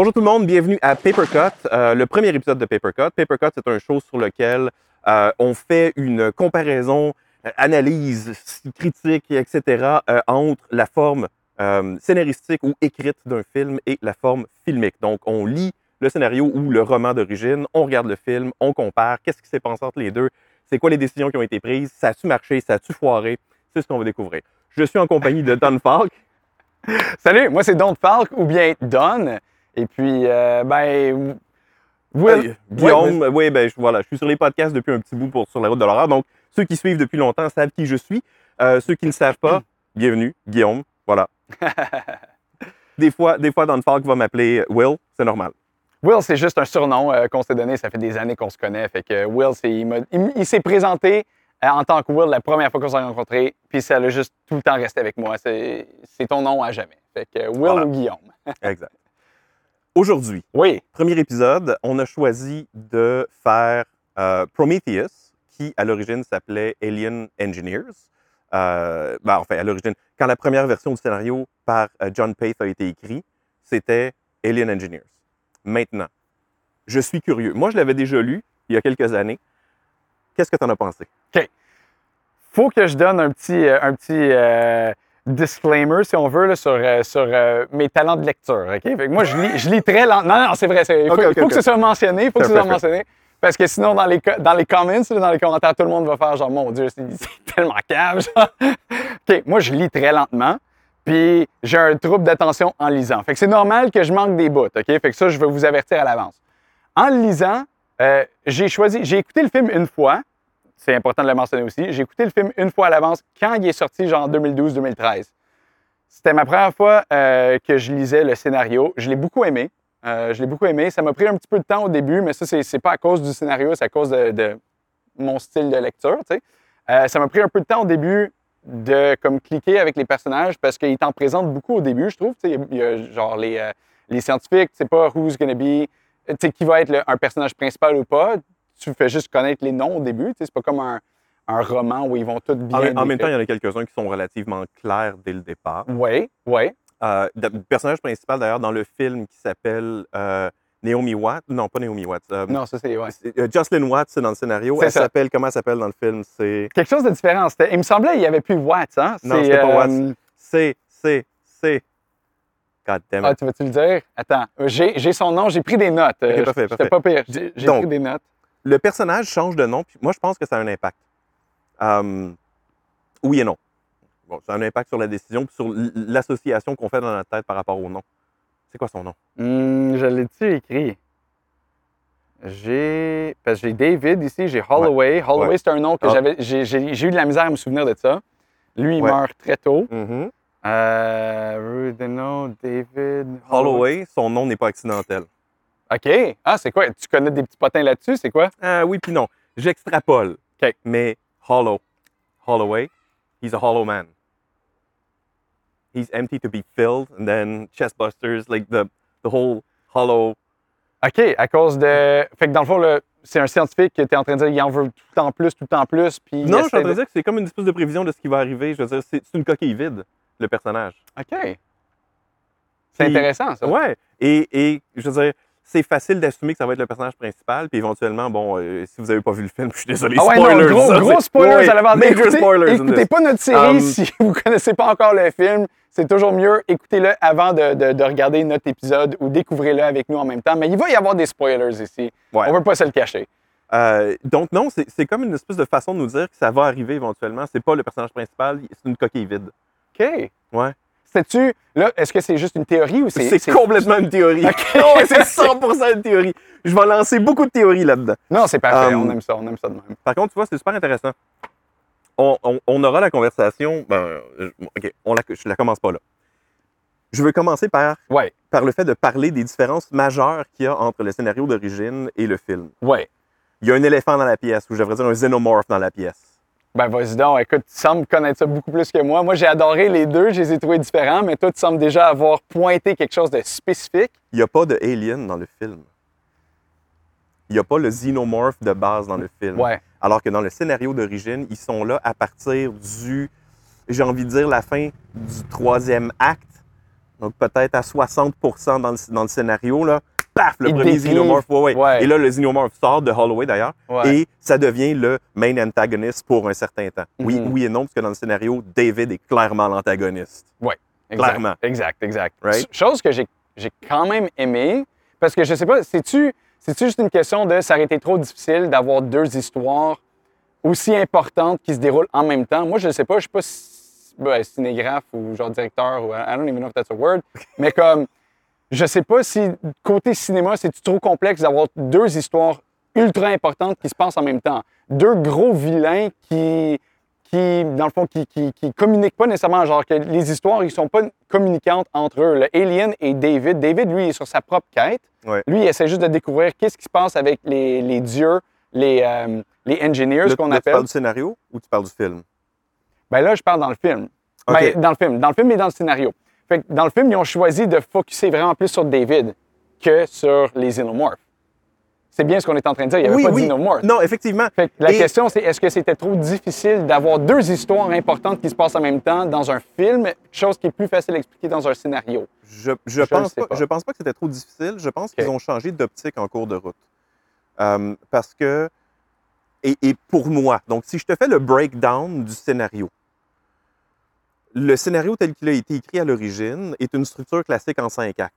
Bonjour tout le monde, bienvenue à Papercut, euh, le premier épisode de Papercut. Papercut, c'est un show sur lequel euh, on fait une comparaison, euh, analyse, critique, etc., euh, entre la forme scénaristique ou écrite d'un film et la forme filmique. Donc, on lit le scénario ou le roman d'origine, on regarde le film, on compare, qu'est-ce qui s'est passé entre les deux, c'est quoi les décisions qui ont été prises, ça a-tu marché, ça a-tu foiré, c'est ce qu'on va découvrir. Je suis en compagnie de Don Falk. Salut, moi c'est Don Falk ou bien Don. Et puis, euh, ben. Will- Euh, Guillaume, Ouais, oui, ben je- voilà, je suis sur les podcasts depuis un petit bout pour sur la route de l'horreur. Donc, ceux qui suivent depuis longtemps savent qui je suis. Euh, ceux qui ne le savent pas, bienvenue, Guillaume. Voilà. des fois, des fois, Don Falk va m'appeler Will, c'est normal. Will, c'est juste un surnom euh, qu'on s'est donné. Ça fait des années qu'on se connaît. Fait que Will, c'est- il, il- il s'est présenté euh, en tant que Will la première fois qu'on s'est rencontrés. Puis ça a juste tout le temps resté avec moi. C'est c'est ton nom à jamais. Fait que Will Voilà. ou Guillaume. Exact. Aujourd'hui, Oui. premier épisode, on a choisi de faire euh, Prometheus, qui à l'origine s'appelait Alien Engineers. Euh, ben, enfin, à l'origine, quand la première version du scénario par euh, John Pace a été écrit, c'était Alien Engineers. Maintenant, je suis curieux. Moi, je l'avais déjà lu il y a quelques années. Qu'est-ce que tu en as pensé? faut que je donne un petit, euh, un petit disclaimer, si on veut, là, sur, euh, sur euh, mes talents de lecture. OK? Fait que moi, je lis, je lis très lentement. Non, non, c'est vrai. Il faut, que ce soit mentionné. Il faut que ce soit mentionné. Parce que sinon, dans les, co- dans les comments, dans les commentaires, tout le monde va faire genre, mon Dieu, c'est tellement cave. OK, moi, je lis très lentement. Puis j'ai un trouble d'attention en lisant. Fait que c'est normal que je manque des bouts. OK? Fait que ça, je vais vous avertir à l'avance. En lisant, euh, j'ai choisi, j'ai écouté le film une fois. C'est important de le mentionner aussi. J'ai écouté le film une fois à l'avance quand il est sorti, genre en 2012-2013. C'était ma première fois euh, que je lisais le scénario. Je l'ai beaucoup aimé. Euh, je l'ai beaucoup aimé. Ça m'a pris un petit peu de temps au début, mais ça, c'est, pas à cause du scénario, c'est à cause de, mon style de lecture. Euh, ça m'a pris un peu de temps au début de comme cliquer avec les personnages parce qu'ils t'en présentent beaucoup au début, je trouve. Il y a, genre les, les scientifiques, tu sais pas who's gonna be, qui va être un personnage principal ou pas. Tu fais juste connaître les noms au début. tu C'est pas comme un, un roman où ils vont tous bien. En, en même temps, il y en a quelques-uns qui sont relativement clairs dès le départ. Oui, oui. Euh, le personnage principal, d'ailleurs, dans le film qui s'appelle euh, Naomi Watts, non, pas Naomi Watts, euh, Non, ça c'est. Ouais. Jocelyn Watts, c'est dans le scénario. Elle s'appelle, comment elle s'appelle dans le film? C'est, Quelque chose de différent. Il me semblait qu'il n'y avait plus Watts, hein? Non, C'est, c'était pas Watts. c'est, c'est, c'est. God damn Ah, it. tu veux-tu le dire? Attends, j'ai son nom, j'ai pris des notes. Euh, Ok, parfait, C'était pas pire. J'ai pris des notes. Le personnage change de nom, puis moi, je pense que ça a un impact. Euh, oui et non. Bon, ça a un impact sur la décision, puis sur l'association qu'on fait dans notre tête par rapport au nom. C'est quoi son nom? Hmm, je l'ai-tu écrit? J'ai. Parce que j'ai David ici, j'ai Holloway. Holloway, Ouais. c'est un nom que Ah. j'avais. J'ai eu de la misère à me souvenir de ça. Lui, il Ouais. meurt très tôt. Mhm. Euh, David. Holloway, son nom n'est pas accidentel. OK. Ah, c'est quoi? Tu connais des petits potins là-dessus? C'est quoi? Ah oui, puis non. J'extrapole. OK. Mais Hollow, Holloway, he's a hollow man. He's empty to be filled, and then chestbusters, like the, the whole hollow. OK, à cause de. Fait que dans le fond, c'est un scientifique qui était en train de dire qu'il en veut tout le temps plus, tout le temps plus. Puis Non, je suis en train de dire que c'est comme une espèce de prévision de ce qui va arriver. Je veux dire, c'est une coquille vide, le personnage. OK. C'est intéressant, ça. Ouais. Et, et je veux dire, c'est facile d'assumer que ça va être le personnage principal, puis éventuellement, bon, euh, si vous n'avez pas vu le film, je suis désolé, Ah ouais, spoilers. non, gros, ça, gros spoilers ouais, à l'avant. Écoutez, spoilers. écoutez pas notre série Um, si vous connaissez pas encore le film. C'est toujours mieux, écoutez-le avant de, de- de regarder notre épisode ou découvrez-le avec nous en même temps. Mais il va y avoir des spoilers ici. Ouais. On veut pas se le cacher. Euh, donc non, c'est c'est comme une espèce de façon de nous dire que ça va arriver éventuellement. C'est pas le personnage principal, c'est une coquille vide. OK. Ouais. Sais-tu, là, est-ce que c'est juste une théorie ou c'est. C'est complètement une théorie. C'est 100% une théorie. Je vais lancer beaucoup de théories là-dedans. Non, c'est parfait. Um, on aime ça, on aime ça de même. Par contre, tu vois, c'est super intéressant. On, on- on aura la conversation. Ben, euh, OK, on la, je la commence pas là. Je veux commencer par, Ouais, par le fait de parler des différences majeures qu'il y a entre le scénario d'origine et le film. ouais. Il y a un éléphant dans la pièce, ou je devrais dire un xénomorphe dans la pièce. Ben, vas-y donc. Écoute, tu sembles connaître ça beaucoup plus que moi. Moi, j'ai adoré les deux. Je les ai trouvés différents, mais toi, tu sembles déjà avoir pointé quelque chose de spécifique. Il n'y a pas de alien dans le film. Il n'y a pas le xénomorphe de base dans le film. Ouais. Alors que dans le scénario d'origine, ils sont là à partir du, j'ai envie de dire, la fin du troisième acte, donc peut-être à 60 dans le, dans le scénario, là, paf, le Il premier. Xenomorph. Ouais, ouais. Ouais. Et là, le Xenomorph sort de Holloway d'ailleurs, et ça devient le main antagoniste pour un certain temps. Oui, Mhm. oui et non, parce que dans le scénario, David est clairement l'antagoniste. Exact, Clairement. Exact, exact. Right? Chose que j'ai j'ai quand même aimé, parce que je sais pas, c'est-tu juste une question de ça aurait été trop difficile d'avoir deux histoires aussi importantes qui se déroulent en même temps? Moi, je ne sais pas, je suis pas ben, cinégraphe ou genre directeur, ou I don't even know if that's a word, mais comme, je sais pas si côté cinéma, c'est trop complexe d'avoir deux histoires ultra importantes qui se passent en même temps? Deux gros vilains qui, qui dans le fond, qui, qui, qui communiquent pas nécessairement, genre que les histoires, ils sont pas communicantes entre eux. Le Alien et David. David, lui, est sur sa propre quête. Ouais. Lui, il essaie juste de découvrir qu'est-ce qui se passe avec les, les dieux, les, euh, les engineers, qu'on là, Tu appelle. parles du scénario ou tu parles du film? Ben là, je parle dans le film. Ben, dans le film. Dans le film et dans le scénario. Fait que dans le film, ils ont choisi de focuser vraiment plus sur David que sur les xénomorphes. C'est bien ce qu'on est en train de dire. Il n'y avait oui, pas oui. Non, effectivement. Fait que la Et- question, c'est est-ce que c'était trop difficile d'avoir deux histoires importantes qui se passent en même temps dans un film, chose qui est plus facile à expliquer dans un scénario? Je, je, pense pas, pas. je pense pas que c'était trop difficile. Je pense qu'ils ont changé d'optique en cours de route. Euh, parce que, et, et pour moi, donc si je te fais le breakdown du scénario, le scénario tel qu'il a été écrit à l'origine est une structure classique en cinq actes.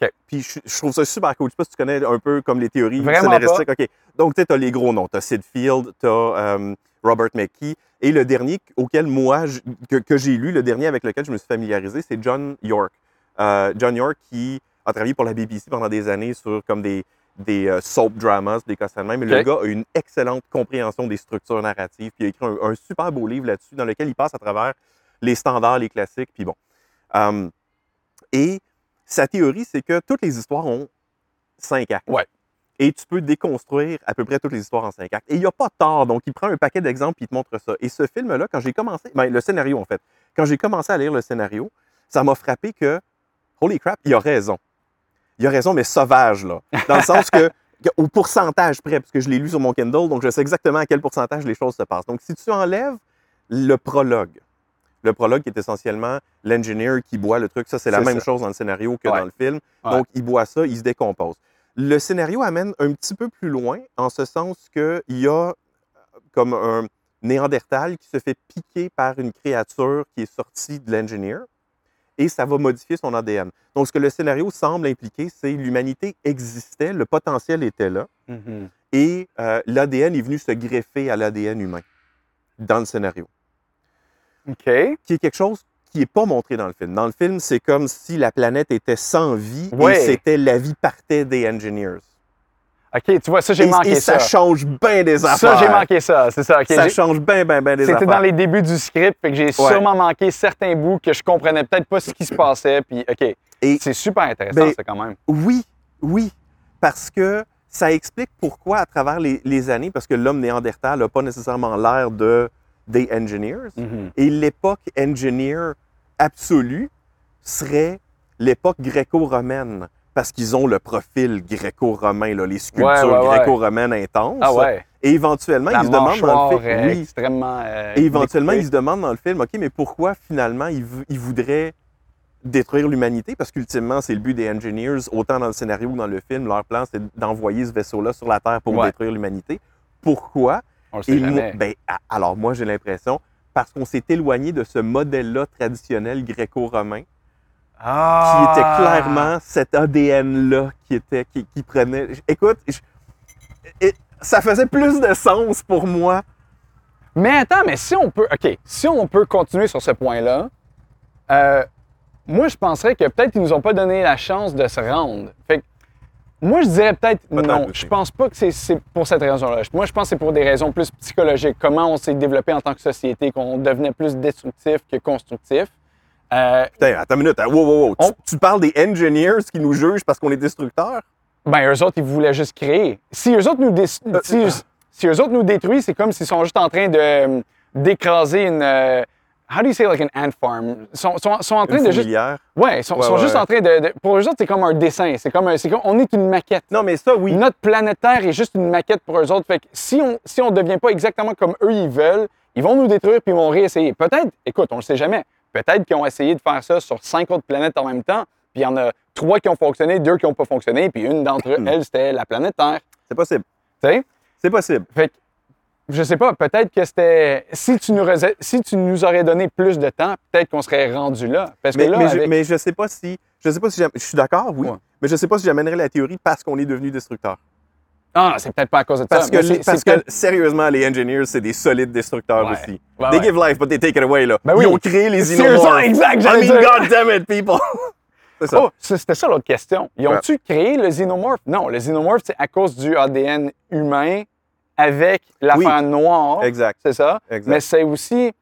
OK. Puis je, je trouve ça super cool. Je sais pas si tu connais un peu comme les théories Vraiment scénaristiques. OK. Donc, tu as les gros noms. Tu as Sid Field, tu as Robert McKee. Et le dernier auquel moi, je- que, que j'ai lu, le dernier avec lequel je me suis familiarisé, c'est John York. Euh, John York qui a travaillé pour la BBC pendant des années sur comme des, des euh, soap dramas, des cas de même. Mais le gars a une excellente compréhension des structures narratives. Puis il a écrit un, un super beau livre là-dessus dans lequel il passe à travers les standards, les classiques. Puis bon. Euh, et sa théorie, c'est que toutes les histoires ont cinq actes. Ouais. Et tu peux déconstruire à peu près toutes les histoires en cinq actes. Et il n'y a pas tort. Donc, il prend un paquet d'exemples et il te montre ça. Et ce film-là, quand j'ai commencé, ben, le scénario en fait, quand j'ai commencé à lire le scénario, ça m'a frappé que, holy crap, il a raison. Il a raison, mais sauvage, là. Dans le sens que, que au pourcentage près, parce que je l'ai lu sur mon Kindle, donc je sais exactement à quel pourcentage les choses se passent. Donc, si tu enlèves le prologue, le prologue qui est essentiellement l'engineer qui boit le truc, ça, c'est la même ça. chose dans le scénario que Ouais. dans le film. Ouais. Donc, il boit ça, il se décompose. Le scénario amène un petit peu plus loin, en ce sens qu'il y a euh, comme un néandertal qui se fait piquer par une créature qui est sortie de l'engineer et ça va modifier son ADN. Donc, ce que le scénario semble impliquer, c'est l'humanité existait, le potentiel était là Mhm. et euh, l'ADN est venu se greffer à l'ADN humain dans le scénario Qui est quelque chose qui n'est pas montré dans le film. Dans le film, c'est comme si la planète était sans vie Ouais. et c'était la vie partait des engineers. OK, tu vois, ça, j'ai manqué et ça. ça. change bien des affaires. Ça, j'ai manqué ça. C'est ça. OK, Ça change bien, bien, bien des affaires. C'était dans les débuts du script, fait que j'ai sûrement manqué certains bouts que je comprenais peut-être pas ce qui se passait. Puis, OK, c'est super intéressant, Ben, ça, quand même. Oui, oui, parce que ça explique pourquoi, à travers les, les années, parce que l'homme néandertal n'a pas nécessairement l'air de des engineers, Mhm. et l'époque engineer absolue serait l'époque gréco-romaine, parce qu'ils ont le profil gréco-romain, les sculptures Ouais, ouais, ouais. gréco-romaines intenses. Ah ouais. Et éventuellement, La ils se demandent dans le film. oui. extrêmement. euh, Et éventuellement, ils se demandent dans le film, OK, mais pourquoi finalement ils, ils voudraient détruire l'humanité? Parce qu'ultimement, c'est le but des engineers, autant dans le scénario que dans le film. Leur plan, c'est d'envoyer ce vaisseau-là sur la Terre pour détruire l'humanité. Pourquoi? On le sait Et moi- jamais. ben, alors, moi, j'ai l'impression, parce qu'on s'est éloigné de ce modèle-là traditionnel gréco-romain, qui Ah! était clairement cet ADN-là qui était, qui, qui prenait. Écoute, je- et- ça faisait plus de sens pour moi. Mais attends, mais si on peut. OK, si on peut continuer sur ce point-là, euh, moi, je penserais que peut-être qu'ils nous ont pas donné la chance de se rendre. Fait que, moi, je dirais peut-être non. Je pense pas que c'est- pour cette raison-là. Moi, je pense que c'est pour des raisons plus psychologiques. Comment on s'est développé en tant que société, qu'on devenait plus destructif que constructif. Euh, Putain, attends une minute. hein. Wow, wow, wow. Tu- On- Tu, parles des engineers qui nous jugent parce qu'on est destructeurs? ben, eux autres, ils voulaient juste créer. Si eux autres nous, dé- si, euh. si eux autres nous détruisent, c'est comme s'ils sont juste en train de euh, d'écraser une. How do you say like an ant farm? Ils sont, sont, sont en train Une de juste. Ouais, ils sont, Ouais, sont ouais, juste ouais. en train de, de- Pour eux autres, c'est comme un dessin. C'est comme, un- c'est comme. On est une maquette. Non, mais ça, oui. Notre planète Terre est juste une maquette pour eux autres. Fait que si on si on devient pas exactement comme eux ils veulent, ils vont nous détruire puis ils vont réessayer. Peut-être, écoute, on le sait jamais. Peut-être qu'ils ont essayé de faire ça sur cinq autres planètes en même temps, puis il y en a trois qui ont fonctionné, deux qui n'ont pas fonctionné, puis une d'entre elles, c'était la planète Terre. C'est possible. Tu sais? C'est possible. Fait que, je sais pas, peut-être que c'était. Si tu, nous si tu nous aurais donné plus de temps, peut-être qu'on serait rendu là. Parce que Mais, là, mais, je, avec- mais je sais pas si. Je sais pas si je suis d'accord, oui. Ouais. Mais je sais pas si j'amènerais la théorie parce qu'on est devenu destructeur. Ah, c'est peut-être pas à cause de Parce ça. que, les- parce que sérieusement, les engineers, c'est des solides destructeurs Ouais. aussi. Ouais, they ouais. give life, but they take it away. Là. Ben oui. Ils ont créé les ça, exact, I mean, dire. God damn it, people! c'est ça. Oh, c'était ça l'autre question. Ils ont-tu créé le xénomorphe? Non, le xénomorphe, c'est à cause du ADN humain avec l'affaire noire. Exact. C'est ça? Exact. Mais c'est aussi,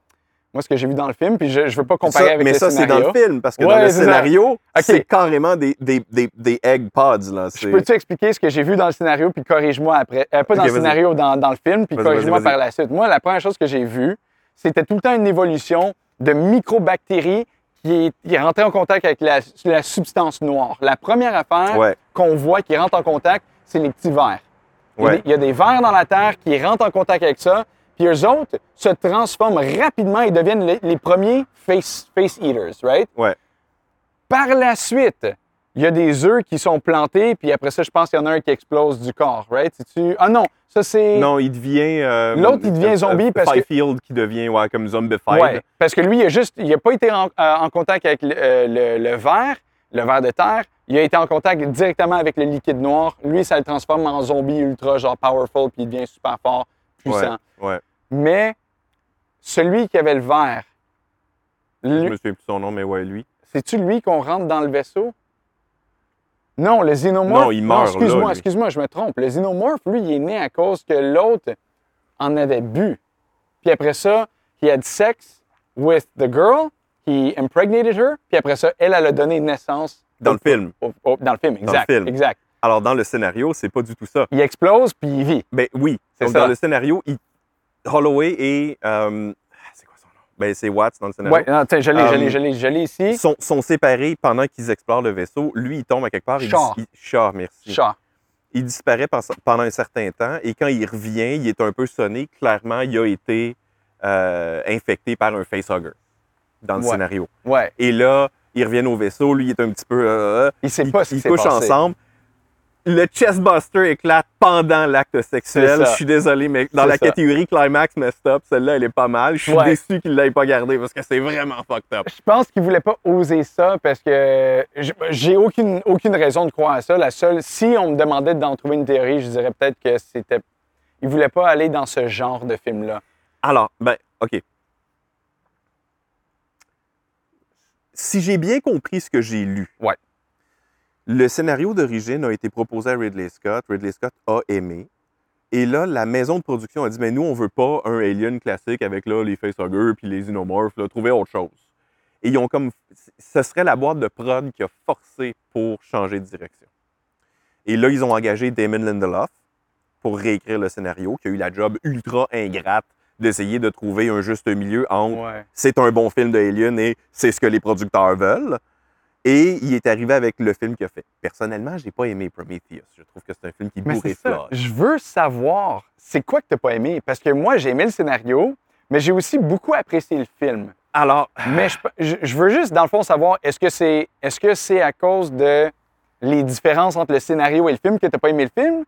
moi, ce que j'ai vu dans le film, puis je ne veux pas comparer Ça- avec mais le ça, c'est dans le film, parce que Ouais, dans le scénario, c'est carrément des, des, des, des egg pods. Là. Je peux-tu expliquer ce que j'ai vu dans le scénario, puis corrige-moi après? Euh, pas dans le scénario, dans, dans le film, puis corrige-moi par la suite. Moi, la première chose que j'ai vue, c'était tout le temps une évolution de microbactéries qui, est- qui rentraient en contact avec la, la substance noire. La première affaire Ouais. qu'on voit qui rentre en contact, c'est les petits vers. Il y, a Ouais. des, il y a des vers dans la terre qui rentrent en contact avec ça, puis eux autres se transforment rapidement et deviennent les, les premiers face, face eaters, right? Ouais. Par la suite, il y a des œufs qui sont plantés, puis après ça, je pense qu'il y en a un qui explose du corps, right? C'est-tu- Ah non, ça c'est. Non, il devient. euh, L'autre, il devient euh, zombie euh, parce que- Fifield qui devient ouais, comme zombified. Ouais, parce que lui, il a juste, il n'a pas été en, euh, en contact avec le, le, le verre, le verre de terre. Il a été en contact directement avec le liquide noir. Lui, ça le transforme en zombie ultra, genre powerful, puis il devient super fort, puissant. ouais. Mais celui qui avait le verre, Je lui- me souviens plus son nom, mais ouais, lui. c'est-tu lui qu'on rentre dans le vaisseau? Non, le xénomorphe. Non, il meurt, excuse-moi, excuse-moi, je me trompe. Le xénomorphe, lui, il est né à cause que l'autre en avait bu. Puis après ça, he had sex with the girl, he impregnated her, puis après ça, elle, elle a donné naissance. Dans au- le film. au- au- dans le film, exact. film. Exact. Alors, dans le scénario, c'est pas du tout ça. Il explose, puis il vit. Ben oui. C'est Donc, ça. dans le scénario, il- Holloway et. euh, c'est quoi son nom? Ben, c'est Watts dans le scénario. Ouais, non, tiens, je l'ai, je Euh, l'ai, je l'ai, je l'ai ici. Sont, sont séparés pendant qu'ils explorent le vaisseau. Lui, il tombe à quelque part. Il, Char. dis- il- Char, merci. Il disparaît pen- pendant un certain temps et quand il revient, il est un peu sonné. Clairement, il a été euh, infecté par un facehugger dans le Ouais. scénario. Ouais. Et là, ils reviennent au vaisseau. Lui, il est un petit peu. euh, Il sait pas ce qui ils couchent passé. ensemble. Le chestbuster éclate pendant l'acte sexuel. Je suis désolé, mais dans la ça. catégorie climax messed up, celle-là, elle est pas mal. Je suis Ouais. déçu qu'il l'ait pas gardée parce que c'est vraiment fucked up. Je pense qu'il voulait pas oser ça parce que j'ai aucune, aucune raison de croire à ça. La seule, si on me demandait d'en trouver une théorie, je dirais peut-être que c'était. Il voulait pas aller dans ce genre de film-là. Alors, ben, OK. Si j'ai bien compris ce que j'ai lu, Ouais. le scénario d'origine a été proposé à Ridley Scott. Ridley Scott a aimé. Et là, la maison de production a dit, mais nous, on veut pas un Alien classique avec là, les facehuggers puis les xenomorphs, là, trouver autre chose. Et ils ont comme, ce serait la boîte de prod qui a forcé pour changer de direction. Et là, ils ont engagé Damon Lindelof pour réécrire le scénario, qui a eu la job ultra ingrate d'essayer de trouver un juste milieu entre Ouais. c'est un bon film de Alien et c'est ce que les producteurs veulent. Et il est arrivé avec le film qu'il a fait. Personnellement, j'ai pas aimé Prometheus. Je trouve que c'est un film qui bourre et. Je veux savoir, c'est quoi que t'as pas aimé? Parce que moi, j'ai aimé le scénario, mais j'ai aussi beaucoup apprécié le film. Alors, Mais je, je- je veux juste, dans le fond, savoir, est-ce que c'est c'est à cause de les différences entre le scénario et le film que t'as pas aimé le film?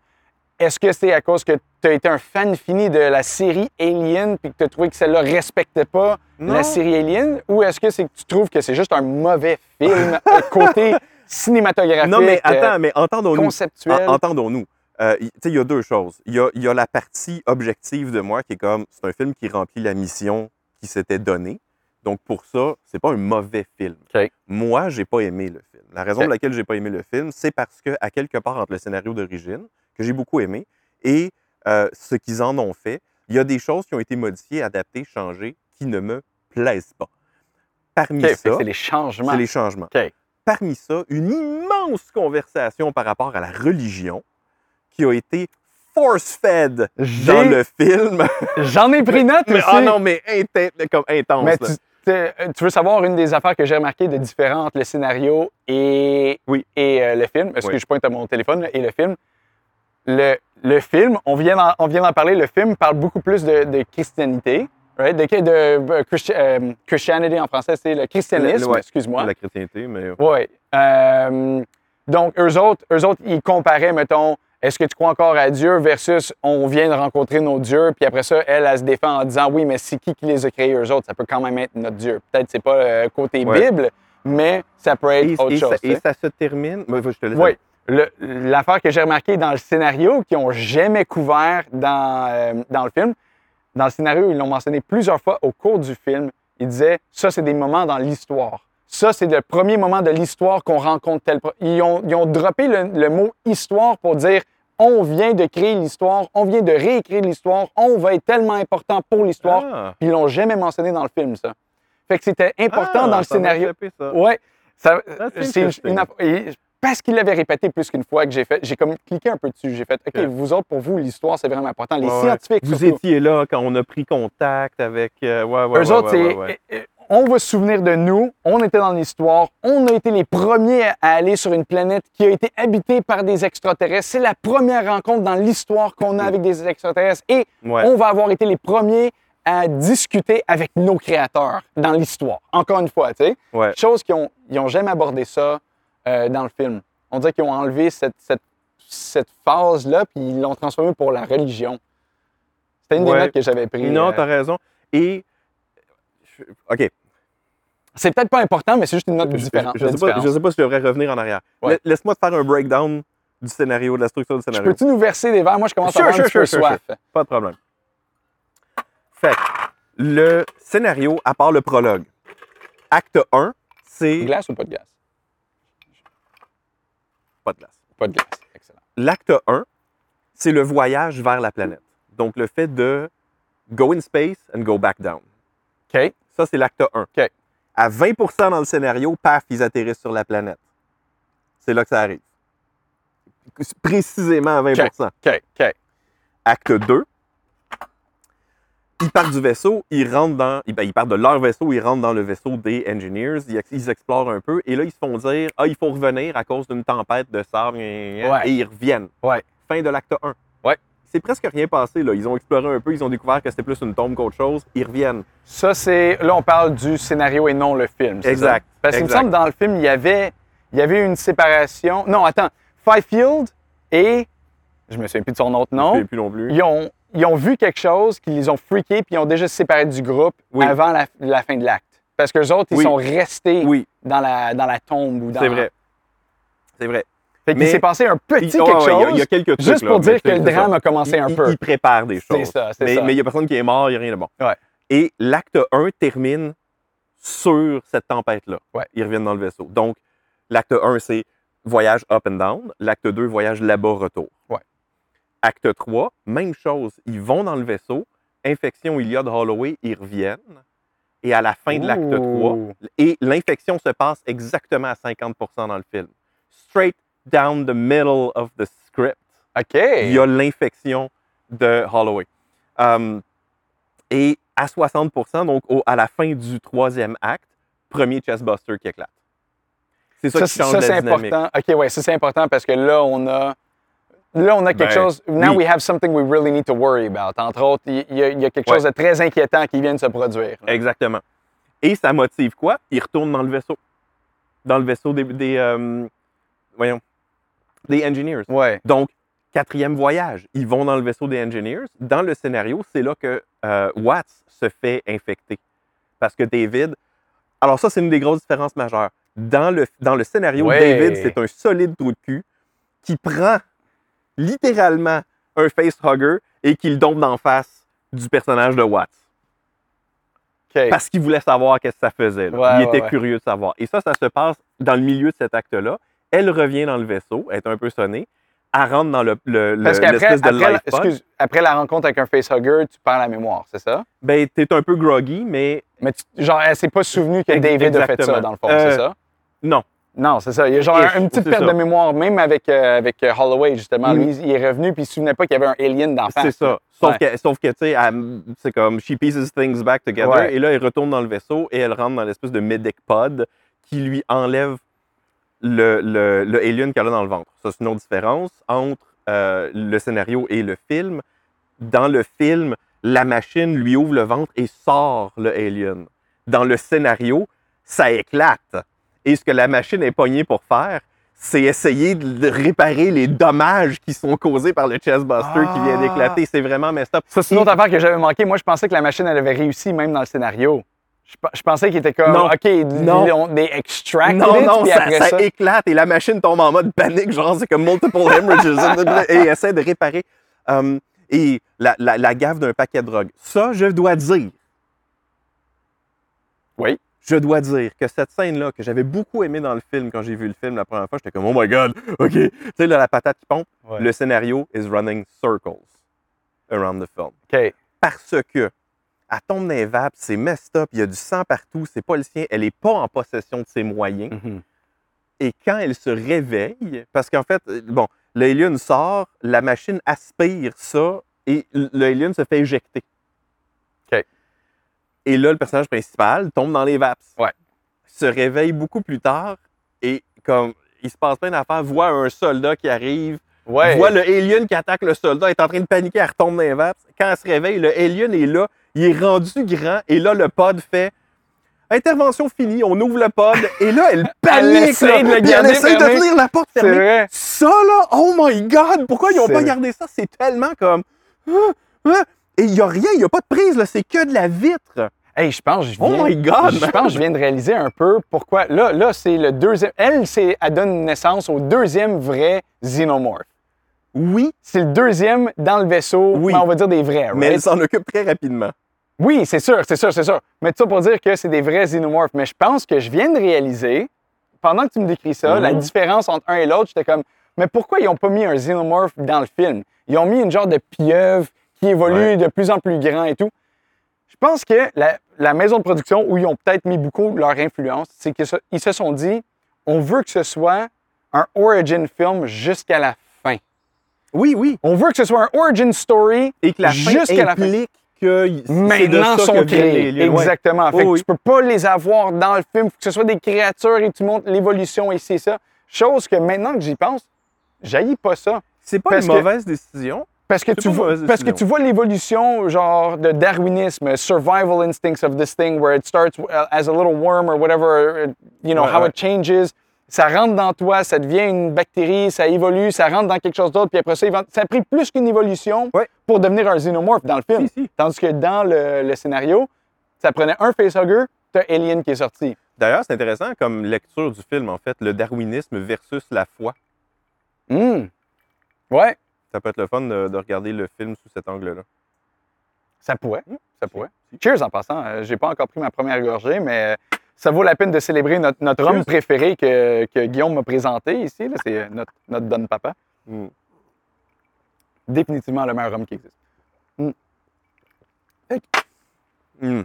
Est-ce que c'est à cause que tu as été un fan fini de la série Alien puis que tu as trouvé que celle-là respectait pas Non. la série Alien? Ou est-ce que c'est que tu trouves que c'est juste un mauvais film euh, côté cinématographique, non, mais euh, attends, mais entendons-nous. conceptuel? Entendons-nous. Euh, il- y a deux choses. Il y y a la partie objective de moi qui est comme, c'est un film qui remplit la mission qui s'était donnée. Donc, pour ça, c'est pas un mauvais film. OK. Moi, j'ai pas aimé le film. La raison OK. pour laquelle j'ai pas aimé le film, c'est parce que, à quelque part entre le scénario d'origine, que j'ai beaucoup aimé, et euh, ce qu'ils en ont fait, il y a des choses qui ont été modifiées, adaptées, changées, qui ne me plaisent pas. Parmi ça, c'est les changements. c'est les changements. Parmi ça, une immense conversation par rapport à la religion qui a été force-fed dans le film. J'en ai pris note Mais, aussi. ah non, mais inten- comme intense. Mais tu, euh, tu veux savoir une des affaires que j'ai remarquées de différent entre le scénario et, Oui. et euh, le film? Est-ce Oui. que je pointe à mon téléphone là, et le film? Le, le film, on vient d'en on vient d'en parler, le film parle beaucoup plus de, de christianité, right? De, de, euh, Christi- euh, Christianity en français, c'est le christianisme, Le- ouais, excuse-moi. La chrétienté, mais. Oui. Euh, donc, eux autres, eux autres, ils comparaient, mettons, est-ce que tu crois encore à Dieu versus on vient de rencontrer nos dieux, puis après ça, elle, elle se défend en disant oui, mais c'est qui qui les a créés, eux autres? Ça peut quand même être notre Dieu. Peut-être c'est pas le côté Ouais. Bible, mais ça peut être Et, autre et chose. ça, et ça se termine. Je te laisse. Oui. L'affaire que j'ai remarqué dans le scénario, qu'ils n'ont jamais couvert dans, euh, dans le film, dans le scénario, ils l'ont mentionné plusieurs fois au cours du film. Ils disaient ça, c'est des moments dans l'histoire. Ça, c'est le premier moment de l'histoire qu'on rencontre tel. Ils ont, ils ont droppé le, le mot histoire pour dire on vient de créer l'histoire, on vient de réécrire l'histoire, on va être tellement important pour l'histoire. Ah. Puis ils l'ont jamais mentionné dans le film, ça. Fait que c'était important Ah, dans le scénario. ça. Ouais. Ça, c'est une- une parce qu'il l'avait répété plus qu'une fois que j'ai fait, j'ai comme cliqué un peu dessus. J'ai fait, OK, vous autres, pour vous, l'histoire, c'est vraiment important. Les Ouais, scientifiques, Vous surtout, étiez là quand on a pris contact avec. euh, ouais, ouais, eux autres, c'est, euh, euh, on va se souvenir de nous, on était dans l'histoire, on a été les premiers à aller sur une planète qui a été habitée par des extraterrestres. C'est la première rencontre dans l'histoire qu'on a avec des extraterrestres et on va avoir été les premiers à discuter avec nos créateurs dans l'histoire. Encore une fois, tu sais. Chose qu'ils ont, ils ont jamais abordé ça euh, dans le film. On dirait qu'ils ont enlevé cette, cette, cette phase-là, puis ils l'ont transformée pour la religion. C'était une des notes que j'avais prises. Non, euh, t'as raison. Et. je- OK. C'est peut-être pas important, mais c'est juste une note Je, différente. je de sais pas, je sais pas si je devrais revenir en arrière. Ouais. Laisse-moi te faire un breakdown du scénario, de la structure du Je scénario. Peux-tu nous verser des verres? Moi, je commence Sure, à avoir sure, soif. Pas de problème. Fait le scénario, à part le prologue, acte 1, c'est. Glace ou pas de glace? Pas de glace. Pas de glace. Excellent. L'acte 1, c'est le voyage vers la planète. Donc, le fait de go in space and go back down. OK. Ça, c'est l'acte 1. OK. À 20% dans le scénario, paf, ils atterrissent sur la planète. C'est là que ça arrive. Précisément à 20 OK. OK. Acte 2, ils partent du vaisseau, ils rentrent dans. Ils, ben, ils partent de leur vaisseau, ils rentrent dans le vaisseau des engineers, ils, ex- ils explorent un peu, et là, ils se font dire Ah, il faut revenir à cause d'une tempête de sable, Ouais. et ils reviennent. Ouais. Fin de l'acte 1. Ouais. C'est presque rien passé, là. Ils ont exploré un peu, ils ont découvert que c'était plus une tombe qu'autre chose, ils reviennent. Ça, c'est. Là, on parle du scénario et non le film. Exact, ça? Parce qu'il me semble dans le film, il y avait, il y avait une séparation. Non, attends. Fifield et. Je me souviens plus de son autre Je nom. sais plus non plus. Ils ont, ils ont vu quelque chose qui les ont freakés puis ils ont déjà séparé du groupe Oui. avant la, la fin de l'acte. Parce que les autres, ils Oui. sont restés Oui, dans, la, dans la tombe ou dans. c'est vrai. C'est vrai. Fait qu'il Mais- s'est passé un petit Il- quelque chose. il y a- il y, a quelques trucs. juste pour dire que le ça. drame a commencé un peu. il prépare des C'est choses. ça, c'est mais ça. mais il n'y a personne qui est mort, il n'y a rien de bon. Ouais. Et l'acte 1 termine sur cette tempête-là. Ouais. Ils reviennent dans le vaisseau. Donc, l'acte 1, c'est voyage up and down. L'acte 2, voyage là-bas, retour. Ouais. Acte 3, même chose. Ils vont dans le vaisseau. Infection, il y a de Holloway, ils reviennent. Et à la fin de l'acte 3, Ouh. et l'infection se passe exactement à 50% dans le film. Straight down the middle of the script OK. il y a l'infection de Holloway. Um, et à 60% donc au- à la fin du troisième acte, premier chestbuster qui éclate. C'est ça, Ça, qui change ça, la c'est dynamique. important. OK, ouais, ça, c'est important parce que là, on a. Là, on a quelque Ben, chose. Now oui. we have something we really need to worry about. Entre autres, il y, a- il y a quelque Ouais. chose de très inquiétant qui vient de se produire. là. Exactement. Et ça motive quoi? Il retourne dans le vaisseau. Dans le vaisseau des, des, euh, voyons, des engineers. Ouais. Donc, quatrième voyage, ils vont dans le vaisseau des engineers. Dans le scénario, c'est là que euh, Watts se fait infecter. Parce que David. Alors, ça, c'est une des grosses différences majeures. Dans le, dans le scénario, Ouais. David, c'est un solide trou de cul qui prend littéralement un facehugger et qui le dompe d'en face du personnage de Watts. Parce qu'il voulait savoir qu'est-ce que ça faisait. Ouais, il était ouais. curieux de savoir. Et ça, ça se passe dans le milieu de cet acte-là. Elle revient dans le vaisseau, elle est un peu sonnée. Elle rentre dans le, le- le- Parce qu'après, l'espèce de après, life excuse, après la rencontre avec un facehugger, tu perds la mémoire, c'est ça? Ben, t'es un peu groggy, mais Mais tu- genre, elle s'est pas souvenue que David a fait ça, dans le fond, Euh, c'est ça? non. Non, c'est ça. Il y a genre une petite perte ça. de mémoire, même avec, euh, avec euh, Holloway, justement. Mm. Lui, il est revenu puis il se souvenait pas qu'il y avait un alien d'en face. C'est ça. Sauf Ouais. que, sauf que tu sais, c'est comme she pieces things back together. Ouais. Et là, elle retourne dans le vaisseau et elle rentre dans l'espèce de medic pod qui lui enlève le, le, le alien qu'elle a dans le ventre. Ça, c'est une autre différence entre euh, le scénario et le film. Dans le film, la machine lui ouvre le ventre et sort le alien. Dans le scénario, ça éclate. Et ce que la machine est pognée pour faire, c'est essayer de réparer les dommages qui sont causés par le chestbuster qui vient Ah. d'éclater. C'est vraiment messed up. Ça, c'est une autre affaire que j'avais manqué. Moi, je pensais que la machine, elle avait réussi même dans le scénario. Je, pe- je pensais qu'il était comme, Non. OK, Non. des extracts. Non, non, puis ça, après ça ça, éclate et la machine tombe en mode panique, genre c'est comme multiple hemorrhages et essaie de réparer. Um, et la, la, la gaffe d'un paquet de drogue. Ça, je dois dire, Oui. Je dois dire que cette scène-là, que j'avais beaucoup aimé dans le film quand j'ai vu le film la première fois, j'étais comme, oh my god, OK. Tu sais, là, la patate qui pompe, Ouais. le scénario is running circles around the film. OK. Parce que elle tombe dans les vapes, c'est messed up, il y a du sang partout, c'est pas le sien, elle est pas en possession de ses moyens. Mhm. Et quand elle se réveille, parce qu'en fait, euh, bon, l'alien sort, la machine aspire ça et l'alien se fait éjecter. Et là, le personnage principal tombe dans les vapes. Ouais. Se réveille beaucoup plus tard et comme il se passe plein d'affaires, voit un soldat qui arrive, Ouais. voit le alien qui attaque le soldat, est en train de paniquer, elle retombe dans les vapes. Quand elle se réveille, le alien est là, il est rendu grand et là, le pod fait Intervention finie, on ouvre le pod et là, elle panique. essaie là, de le puis garder elle essaie de fermé. tenir la porte fermée. vrai. Ça, là, oh my God, pourquoi ils n'ont pas vrai. gardé ça? C'est tellement comme. Ah, ah. Et il n'y a rien, il n'y a pas de prise, c'est que de la vitre. Hey, je pense que je Oh viens, my God, je pense je viens de réaliser un peu pourquoi. Là, là c'est le deuxième. Elle, c'est, elle donne naissance au deuxième vrai xénomorphe. Oui, C'est le deuxième dans le vaisseau, Oui. mais on va dire des vrais, mais elle s'en occupe très rapidement. Oui, c'est sûr, c'est sûr, c'est sûr. Mais tout ça pour dire que c'est des vrais xénomorphes. Mais je pense que je viens de réaliser, pendant que tu me décris ça, Mhm. la différence entre un et l'autre, j'étais comme, mais pourquoi ils n'ont pas mis un xénomorphe dans le film? Ils ont mis une genre de pieuvre qui évolue Ouais. de plus en plus grand et tout. Je pense que la, la maison de production, où ils ont peut-être mis beaucoup de leur influence, c'est qu'ils se sont dit, on veut que ce soit un origin film jusqu'à la fin. Oui, oui. On veut que ce soit un origin story Et que la fin jusqu'à la fin que maintenant sont créés. les lieux. Ouais. Exactement. Fait Oh que oui. tu peux pas les avoir dans le film. Faut que ce soit des créatures et tu montres l'évolution ici et ça. Chose que maintenant que j'y pense, j'haïs pas ça. C'est pas Parce une que- mauvaise décision. Parce que, tu vois, mauvaise parce que décision. tu vois l'évolution genre de darwinisme, survival instincts of this thing where it starts as a little worm or whatever, uh, you know, Ouais, how ouais. it changes. Ça rentre dans toi, ça devient une bactérie, ça évolue, ça rentre dans quelque chose d'autre, puis après ça, ça a pris plus qu'une évolution Ouais. pour devenir un xénomorphe dans le film. Si, si. Tandis que dans le, le scénario, ça prenait un facehugger, t'as Alien qui est sorti. D'ailleurs, c'est intéressant comme lecture du film, en fait, le darwinisme versus la foi. Hum. Ouais, Ça peut être le fun de, de regarder le film sous cet angle-là. ça pourrait. Ça pourrait. Cheers en passant. Euh, J'ai pas encore pris ma première gorgée, mais euh, ça vaut la peine de célébrer notre, notre homme préféré que, que Guillaume m'a présenté ici. C'est euh, notre, notre Don Papa. Mm. Définitivement le meilleur homme qui existe. Mm.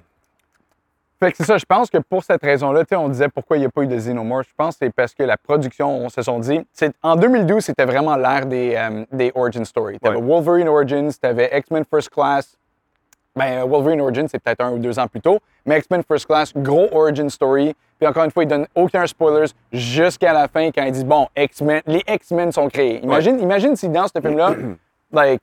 Fait que c'est ça, je pense que pour cette raison-là, on disait pourquoi il n'y a pas eu de Xenomorph. Je pense que c'est parce que la production, on se sont dit. c'est- En 2012, c'était vraiment l'ère des, euh, des Origin Story. Tu avais Ouais. Wolverine Origins, tu avais X-Men First Class. Ben, euh, Wolverine Origins, c'est peut-être un ou deux ans plus tôt. Mais X-Men First Class, gros Origin Story. Puis encore une fois, ils donnent aucun spoilers jusqu'à la fin quand ils disent bon, X-Men, les X-Men sont créés. Imagine, imagine si dans ce film-là, like,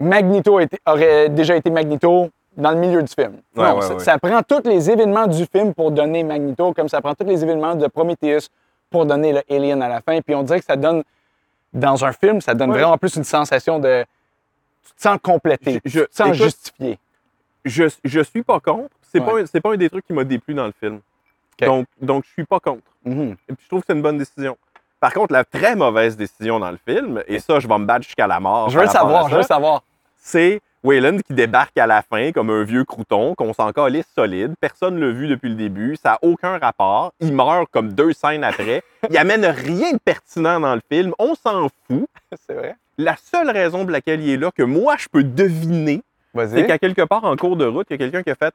Magneto était- aurait déjà été Magneto dans le milieu du film. Ouais, non, ouais, ça, ouais. ça prend tous les événements du film pour donner Magneto, comme ça prend tous les événements de Prometheus pour donner le Alien à la fin. Puis on dirait que ça donne, dans un film, ça donne vraiment plus une sensation de. Tu te sens complété, Je- je- tu te sens écoute, justifié. Je, je suis pas contre. C'est pas, un- pas un des trucs qui m'a déplu dans le film. Donc, donc, je suis pas contre. Mhm. Et puis, je trouve que c'est une bonne décision. Par contre, la très mauvaise décision dans le film, et ça, je vais me battre jusqu'à la mort. Je veux le savoir, je veux le savoir. C'est Wayland qui débarque à la fin comme un vieux crouton, qu'on s'en calisse solide. Personne ne l'a vu depuis le début. Ça n'a aucun rapport. Il meurt comme deux scènes après. Il amène rien de pertinent dans le film. On s'en fout. C'est vrai. La seule raison pour laquelle il est là, que moi, je peux deviner, c'est qu'à quelque part en cours de route, il y a quelqu'un qui a fait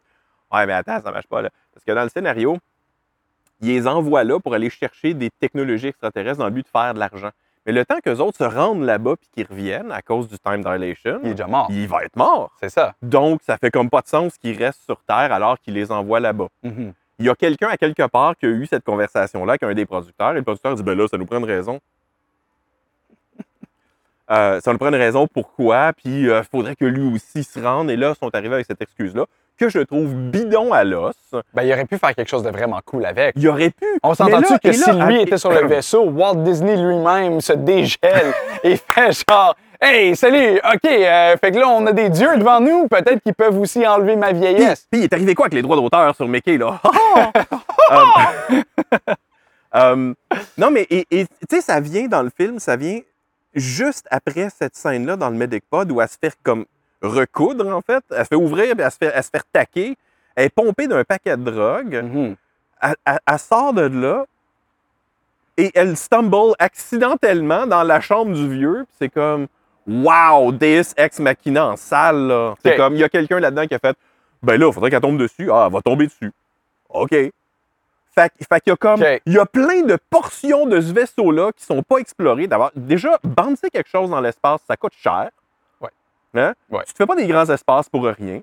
Ouais, mais attends, ça marche pas là. Parce que dans le scénario, il les envoie là pour aller chercher des technologies extraterrestres dans le but de faire de l'argent. Mais le temps qu'eux autres se rendent là-bas puis qu'ils reviennent à cause du time dilation, Il est déjà mort. il va être mort. C'est ça. Donc, ça fait comme pas de sens qu'il reste sur Terre alors qu'il les envoie là-bas. Mhm. Il y a quelqu'un à quelque part qui a eu cette conversation-là avec un des producteurs, et le producteur dit Ben là, ça nous prend une raison. Euh, ça nous prend une raison pourquoi, puis il faudrait que lui aussi se rende. Et là, ils sont arrivés avec cette excuse-là, que je trouve bidon à l'os. Ben, il aurait pu faire quelque chose de vraiment cool avec. Il aurait pu. On s'entend-tu que si là, lui à- était sur le vaisseau, Walt Disney lui-même se dégèle et fait genre Hey, salut, OK, euh, fait que là, on a des dieux devant nous, peut-être qu'ils peuvent aussi enlever ma vieillesse. puis il est arrivé quoi avec les droits d'auteur sur Mickey, là? Euh, euh, non, mais tu sais, ça vient dans le film, ça vient juste après cette scène-là dans le Medic Pod où elle se fait comme recoudre, en fait. Elle se fait ouvrir, puis elle se fait, elle se fait taquer. Elle est pompée d'un paquet de drogue. Mhm. Elle, elle- elle sort de là et elle stumble accidentellement dans la chambre du vieux. c'est comme, wow, Deus Ex Machina en salle, là. C'est comme, il y a quelqu'un là-dedans qui a fait, ben là, il faudrait qu'elle tombe dessus. Ah, elle va tomber dessus. OK. Fait, fait qu'il y a comme, il y a plein de portions de ce vaisseau-là qui sont pas explorées. D'abord, déjà, bandir quelque chose dans l'espace, ça coûte cher. Hein? Ouais. Tu te fais pas des grands espaces pour rien.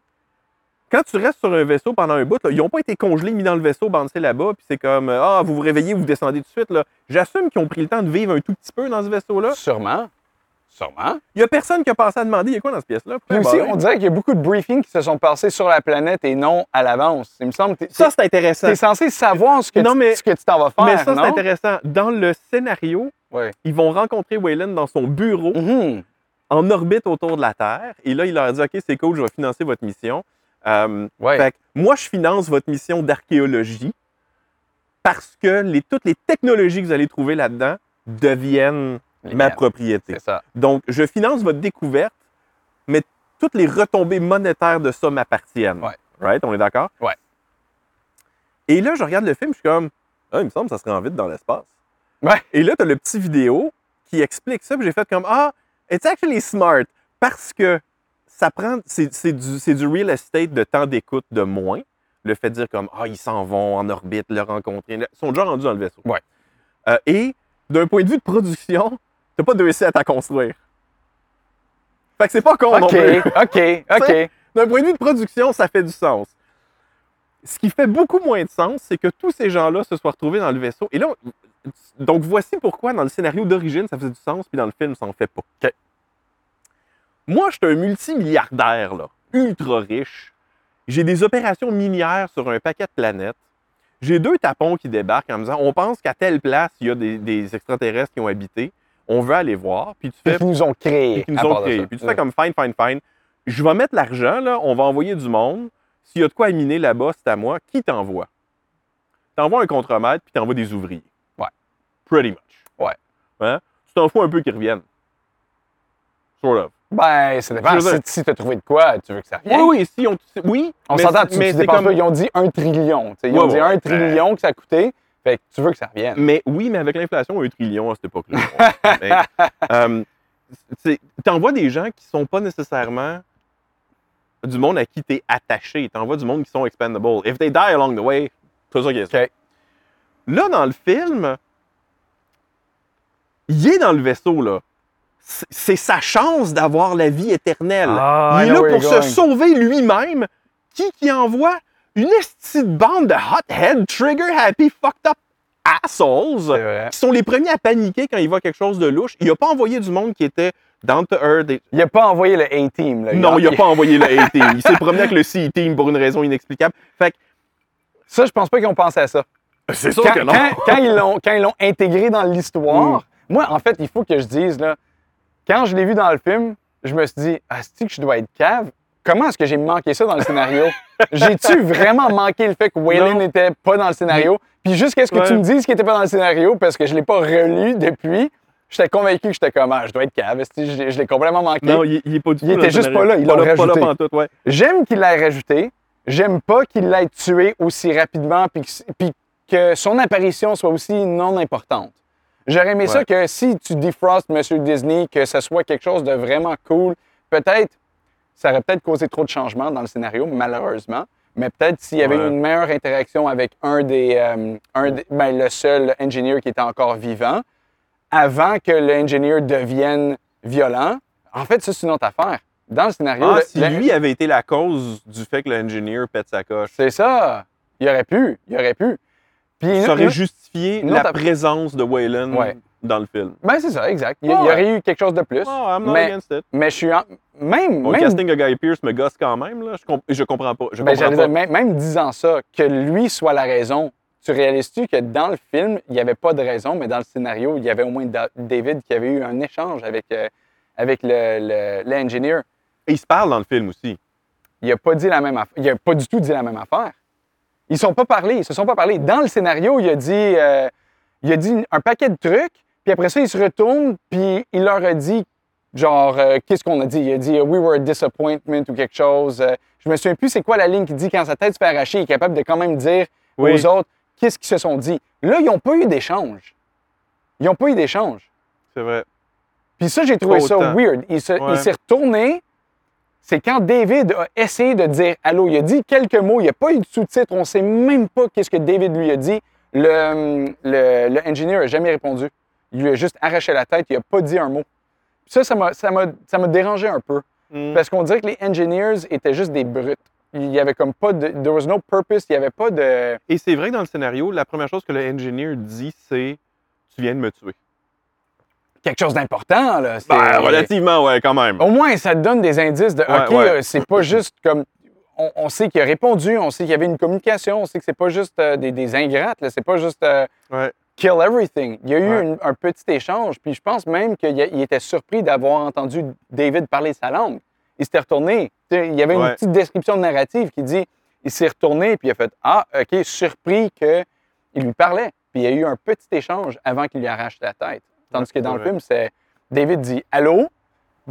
Quand tu restes sur un vaisseau pendant un bout, là, ils n'ont pas été congelés, mis dans le vaisseau, bandés là-bas, puis c'est comme, euh, ah, vous vous réveillez, vous descendez tout de suite. là. J'assume qu'ils ont pris le temps de vivre un tout petit peu dans ce vaisseau-là. Sûrement. Sûrement. Il y a personne qui a pensé à demander, il y a quoi dans cette pièce-là? Puis aussi, on dirait qu'il y a beaucoup de briefings qui se sont passés sur la planète et non à l'avance. Il me semble que Ça, c'est intéressant. tu es censé savoir ce que Non, tu- mais- ce que tu t'en vas faire, Mais ça, c'est non? intéressant. Dans le scénario, Ouais. ils vont rencontrer Wayland dans son bureau. Mhm. En orbite autour de la Terre. Et là, il leur a dit OK, c'est cool, je vais financer votre mission. Euh, Ouais. Fait que moi, je finance votre mission d'archéologie parce que les, toutes les technologies que vous allez trouver là-dedans deviennent Les ma propriété. Ça. Donc, je finance votre découverte, mais toutes les retombées monétaires de ça m'appartiennent. Ouais. Right? On est d'accord? Ouais. Et là, je regarde le film, je suis comme, ah, il me semble que ça serait en vite dans l'espace. Ouais. Et là, tu as le petit vidéo qui explique ça, puis j'ai fait comme, ah, it's actually smart, parce que ça prend, c'est du, du real estate de temps d'écoute de moins. Le fait de dire comme, ah, ils s'en vont en orbite, le rencontrer. Ils sont déjà rendus dans le vaisseau. Ouais. Euh, et d'un point de vue de production, t'as pas deux sets à construire. Fait que c'est pas con non OK, plus. OK, OK. D'un point de vue de production, ça fait du sens. Ce qui fait beaucoup moins de sens, c'est que tous ces gens-là se soient retrouvés dans le vaisseau. Et là, donc voici pourquoi dans le scénario d'origine, ça faisait du sens, puis dans le film, ça en fait pas. Moi, je suis un multimilliardaire, là, ultra riche. J'ai des opérations minières sur un paquet de planètes. J'ai deux tapons qui débarquent en me disant on pense qu'à telle place, il y a des, des extraterrestres qui ont habité. On veut aller voir. Puis tu fais qui nous ont créés. qui nous ont part de créé. ça. Puis tu fais comme fine, fine, fine. Je vais mettre l'argent, là, on va envoyer du monde. S'il y a de quoi à miner là-bas, c'est à moi. Qui t'envoie? T'envoies un contremaître, puis t'envoies des ouvriers. Pretty much. Ouais. Hein? Tu t'en fous un peu qu'ils reviennent. Sort of. Ben, ça dépend. Si, si tu as trouvé de quoi, tu veux que ça revienne. Oui, oui, si on, oui. On s'entend, tu, mais tu comme- pas. Ils ont dit un trillion. Ils ont Ouais, dit un ouais. trillion que ça a coûté. Fait que tu veux que ça revienne. Mais oui, mais avec l'inflation, un trillion à cette époque-là. Euh, T'envoies des gens qui sont pas nécessairement du monde à qui tu es attaché. T'envoies du monde qui sont expendable. If they die along the way, c'est ça qui est ça. OK. Là, dans le film, il est dans le vaisseau, là. C'est- sa chance d'avoir la vie éternelle. Ah, il est là pour se going. sauver lui-même. Qui qui envoie une petite bande de hothead, trigger happy, fucked up assholes qui sont les premiers à paniquer quand il voit quelque chose de louche. Il n'a pas envoyé du monde qui était down to earth. et- Il n'a pas envoyé le A-Team. là. Non, il n'a pas envoyé le A-Team. Il s'est promené avec le C-Team pour une raison inexplicable. Fait que Ça, je pense pas qu'ils ont pensé à ça. c'est sûr Quand, que non. quand- quand ils l'ont, quand ils l'ont intégré dans l'histoire, Mm. Moi, en fait, il faut que je dise, là, quand je l'ai vu dans le film, je me suis dit, Asti, que je dois être cave? Comment est-ce que j'ai manqué ça dans le scénario? J'ai-tu vraiment manqué le fait que Waylon n'était pas dans le scénario? Puis jusqu'à ce que Ouais. tu me dises qu'il n'était pas dans le scénario, parce que je ne l'ai pas relu depuis, j'étais convaincu que j'étais comme, ah, je dois être cave. Je l'ai- je l'ai complètement manqué? Non, il, il est pas du tout. Il était juste pas là, pas là rajouté. ouais. J'aime qu'il l'ait rajouté. J'aime pas qu'il l'ait tué aussi rapidement puis que, puis que son apparition soit aussi non importante. J'aurais aimé ça que si tu defrostes M. Disney, que ce soit quelque chose de vraiment cool, peut-être, ça aurait peut-être causé trop de changements dans le scénario, malheureusement. Mais peut-être s'il y avait Ouais. une meilleure interaction avec un des, euh, un des- ben, le seul engineer qui était encore vivant, avant que l'ingénieur devienne violent. En fait, ça, c'est une autre affaire. Dans le scénario, Ah, le- si lui avait été la cause du fait que l'ingénieur pète sa coche, c'est ça. Il aurait pu. Il aurait pu. Puis, ça aurait justifié la présence de Waylon Ouais. dans le film. Ben, c'est ça, exact. Il y, il y Ouais. aurait eu quelque chose de plus. Oh, I'm not mais, against it. mais je suis en- même. Bon, même le casting de Guy Pearce me gosse quand même. Là. Je, comp- je comprends pas. Je Ben, comprends j'allais pas. dire, même, disant ça, que lui soit la raison, tu réalises-tu que dans le film, il n'y avait pas de raison, mais dans le scénario, il y avait au moins Da- David qui avait eu un échange avec, euh, avec le, le. Et il se parle dans le film aussi. Il n'a pas dit la même affaire. Il n'a pas du tout dit la même affaire. Ils ne sont pas parlé, ils se sont pas parlé. Dans le scénario, il a dit, euh, il a dit un paquet de trucs, puis après ça, il se retourne, puis il leur a dit, genre, euh, qu'est-ce qu'on a dit? Il a dit, We were a disappointment ou quelque chose. Euh, je me souviens plus c'est quoi la ligne qui dit quand sa tête se fait arracher, il est capable de quand même dire Oui. aux autres qu'est-ce qu'ils se sont dit. Là, ils n'ont pas eu d'échange. Ils n'ont pas eu d'échange. C'est vrai. Puis ça, j'ai trouvé ça weird. Il se- Ouais. s'est retourné. C'est quand David a essayé de dire allô. Il a dit quelques mots. Il n'y a pas eu de sous-titres. On ne sait même pas qu'est-ce que David lui a dit. Le, le, le engineer n'a jamais répondu. Il lui a juste arraché la tête. Il n'a pas dit un mot. Ça, ça m'a, ça m'a, ça m'a dérangé un peu. Mm. Parce qu'on dirait que les engineers étaient juste des brutes. Il y avait comme pas de. There was no purpose. Il n'y avait pas de. Et c'est vrai que dans le scénario, la première chose que le engineer dit, c'est Tu viens de me tuer. Quelque chose d'important, là. C'est- Ben, relativement, ouais, quand même. Au moins, ça te donne des indices de Ouais, OK, ouais. euh, c'est pas juste comme. On, on sait qu'il a répondu, on sait qu'il y avait une communication, on sait que c'est pas juste euh, des, des ingrates, là, c'est pas juste euh, Ouais. kill everything. Il y a eu une- un petit échange, puis je pense même qu'il a- il était surpris d'avoir entendu David parler sa langue. Il s'était retourné. Il y avait une petite description narrative qui dit il s'est retourné, puis il a fait Ah, OK, surpris qu'il lui parlait. Puis il y a eu un petit échange avant qu'il lui arrache la tête. Tandis que dans le film, c'est David dit Allô,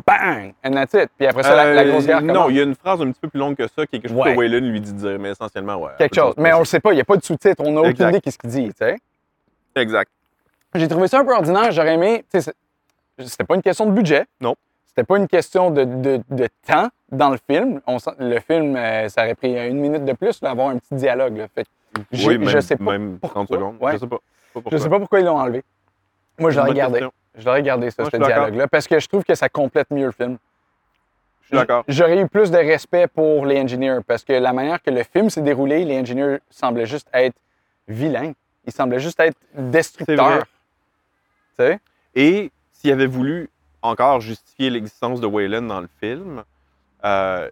bang, and that's it. Puis après ça, la, la Euh, grosse guerre Non, il y a une phrase un petit peu plus longue que ça, qui est quelque chose Ouais. que Waylon lui dit de dire, mais essentiellement, ouais. Quelque chose. Mais on le sait pas, il n'y a pas de sous-titres, on n'a aucune Exact. idée de ce qu'il dit. tu sais. Exact. J'ai trouvé ça un peu ordinaire. J'aurais aimé. C'était pas une question de budget. Non. C'était pas une question de, de- de temps dans le film. On le film, euh, ça aurait pris une minute de plus d'avoir un petit dialogue. là. Fait Oui, même, je sais pas même 30 pourquoi. secondes. Ouais. Je sais pas. Pas Je sais pas pourquoi ils l'ont enlevé. Moi, je l'aurais gardé. question. Je l'aurais gardé, ça, Moi, ce dialogue-là, parce que je trouve que ça complète mieux le film. Je suis d'accord. J'aurais eu plus de respect pour les engineers, parce que la manière que le film s'est déroulé, les engineers semblaient juste être vilains. Ils semblaient juste être destructeurs. Tu sais? Et s'il avait voulu encore justifier l'existence de Waylon dans le film, euh,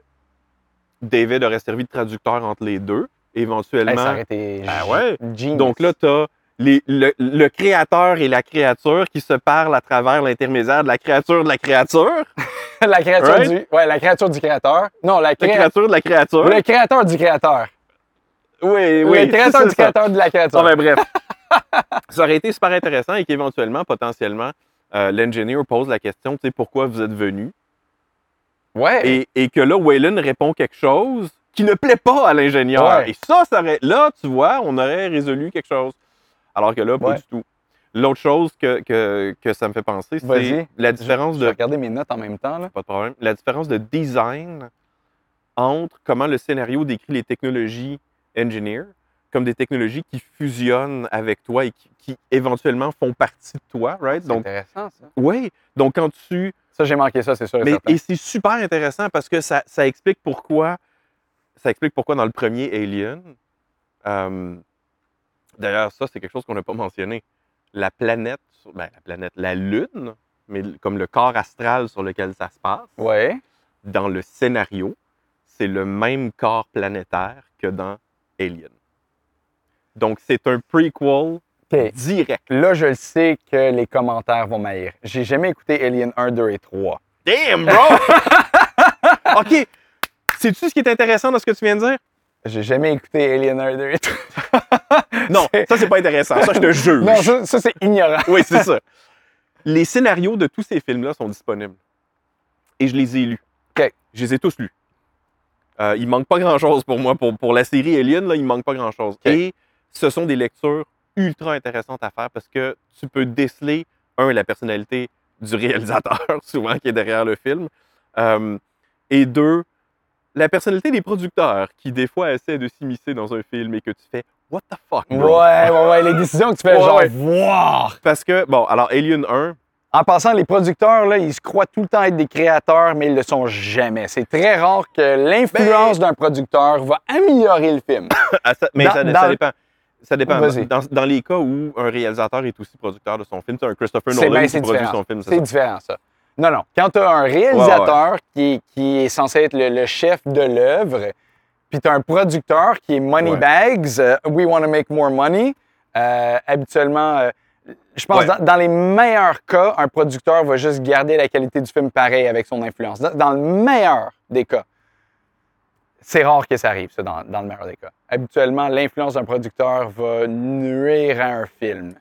David aurait servi de traducteur entre les deux, Hey, éventuellement. ça aurait été Ah ouais? genius. Donc là, tu le, le créateur et la créature qui se parlent à travers l'intermédiaire de la créature de la créature. la créature Right? du, ouais, la créature du créateur. Non, la La créa- créature de la créature. le créateur du créateur. Oui, oui. le créateur du ça. créateur de la créature. Non, mais bref. ça aurait été super intéressant et qu'éventuellement, potentiellement, euh, l'engineer pose la question, tu sais, pourquoi vous êtes venu? ouais. Et, et que là, Waylon répond quelque chose qui ne plaît pas à l'ingénieur. Ouais. Et ça, ça aurait, là, tu vois, on aurait résolu quelque chose. Alors que là, pas Ouais. du tout. L'autre chose que, que, que ça me fait penser, c'est la différence Je vais de. regarder mes notes en même temps. Là. Pas de problème. La différence de design entre comment le scénario décrit les technologies engineer comme des technologies qui fusionnent avec toi et qui, qui éventuellement font partie de toi, right? C'est intéressant, ça. oui. Donc, quand tu. Ça, j'ai manqué ça, c'est sûr. et Mais, et c'est super intéressant parce que ça, ça explique pourquoi. Ça explique pourquoi dans le premier Alien. euh, D'ailleurs, ça, c'est quelque chose qu'on n'a pas mentionné. La planète, ben, la planète, la Lune, mais comme le corps astral sur lequel ça se passe, Ouais. dans le scénario, c'est le même corps planétaire que dans Alien. Donc, c'est un prequel direct. Là, je le sais que les commentaires vont m'haïr. J'ai jamais écouté Alien 1, 2 et 3. Damn, bro! OK. Sais-tu ce qui est intéressant dans ce que tu viens de dire? J'ai jamais écouté Alien 1, 2 et 3. Non, ça, c'est pas intéressant. Ça, je te juge. Non, ça, ça, c'est ignorant. Oui, c'est ça. Les scénarios de tous ces films-là sont disponibles. Et je les ai lus. OK. Je les ai tous lus. Euh, il manque pas grand-chose pour moi. Pour, pour la série Alien, là, il manque pas grand-chose. Et ce sont des lectures ultra intéressantes à faire parce que tu peux déceler, un, la personnalité du réalisateur, souvent, qui est derrière le film. Euh, et deux, la personnalité des producteurs qui, des fois, essaient de s'immiscer dans un film et que tu fais What the fuck, Ouais, bro? ouais, ouais. Les décisions que tu fais, Ouais, genre, ouais. voir. Parce que, bon, alors Alien 1, En passant, les producteurs, là, ils se croient tout le temps être des créateurs, mais ils le sont jamais. C'est très rare que l'influence Ben- d'un producteur va améliorer le film. Ah, ça- mais Dans- ça, dans ça le- dépend. Ça dépend. Dans, dans les cas où un réalisateur est aussi producteur de son film, c'est un Christopher Nolan ben, qui c'est produit différent. son film. c'est différent, ça. Non, non. Quand tu as un réalisateur Qui, est, qui est censé être le, le chef de l'œuvre, puis tu as un producteur qui est Moneybags, euh, We want to make more money, euh, habituellement, euh, je pense Ouais. dans, dans les meilleurs cas, un producteur va juste garder la qualité du film pareil avec son influence. Dans, dans le meilleur des cas. C'est rare que ça arrive, ça, dans, dans le meilleur des cas. Habituellement, l'influence d'un producteur va nuire à un film.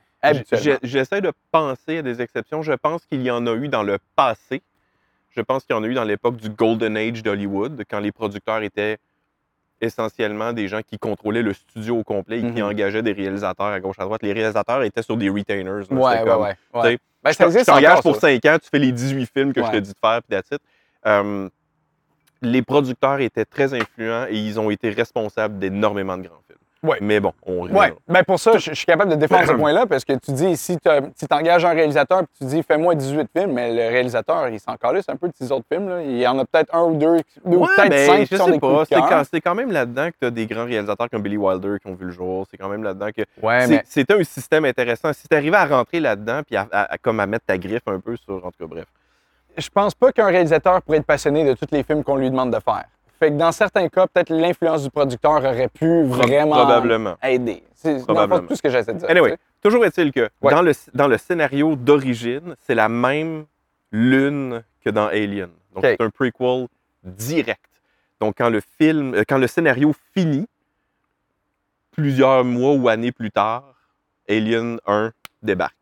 J'essaie de penser à des exceptions. Je pense qu'il y en a eu dans le passé. Je pense qu'il y en a eu dans l'époque du Golden Age d'Hollywood, quand les producteurs étaient essentiellement des gens qui contrôlaient le studio au complet et qui Mhm. engageaient des réalisateurs à gauche à droite. Les réalisateurs étaient sur des retainers. là. Ouais, ouais, comme, ouais, tu ouais. sais, Ben, je ça t'en- existe je t'engage encore, pour ça. 5 ans, tu fais les 18 films que je te Ouais. dis de faire, puis that's it. Euh, les producteurs étaient très influents et ils ont été responsables d'énormément de grands films. Ouais. Mais bon, on Oui, reviendra. ben pour ça, je, je suis capable de défendre ce point-là parce que tu dis, si tu t'engages un réalisateur et tu dis, fais-moi 18 films, mais le réalisateur, il s'en calisse un peu de ces autres films. Là. Il y en a peut-être un ou deux, deux ou Ouais, peut-être ben, cinq qui je sont sais pas. C'est quand, même là-dedans que tu as des grands réalisateurs comme Billy Wilder qui ont vu le jour. C'est quand même là-dedans que. Ouais, c'est- mais C'était un système intéressant. Si tu arrivais à rentrer là-dedans puis à, à- à- comme à mettre ta griffe un peu sur. En tout cas, bref. je pense pas qu'un réalisateur pourrait être passionné de tous les films qu'on lui demande de faire. Fait que dans certains cas, peut-être l'influence du producteur aurait pu vraiment Probablement. aider. C'est Probablement. tout ce que j'essaie de dire. Anyway, tu sais. toujours est-il que Ouais. dans, le, dans le scénario d'origine, c'est la même lune que dans Alien. Donc, c'est un prequel direct. Donc, quand le film, euh, quand le scénario finit, plusieurs mois ou années plus tard, Alien 1 débarque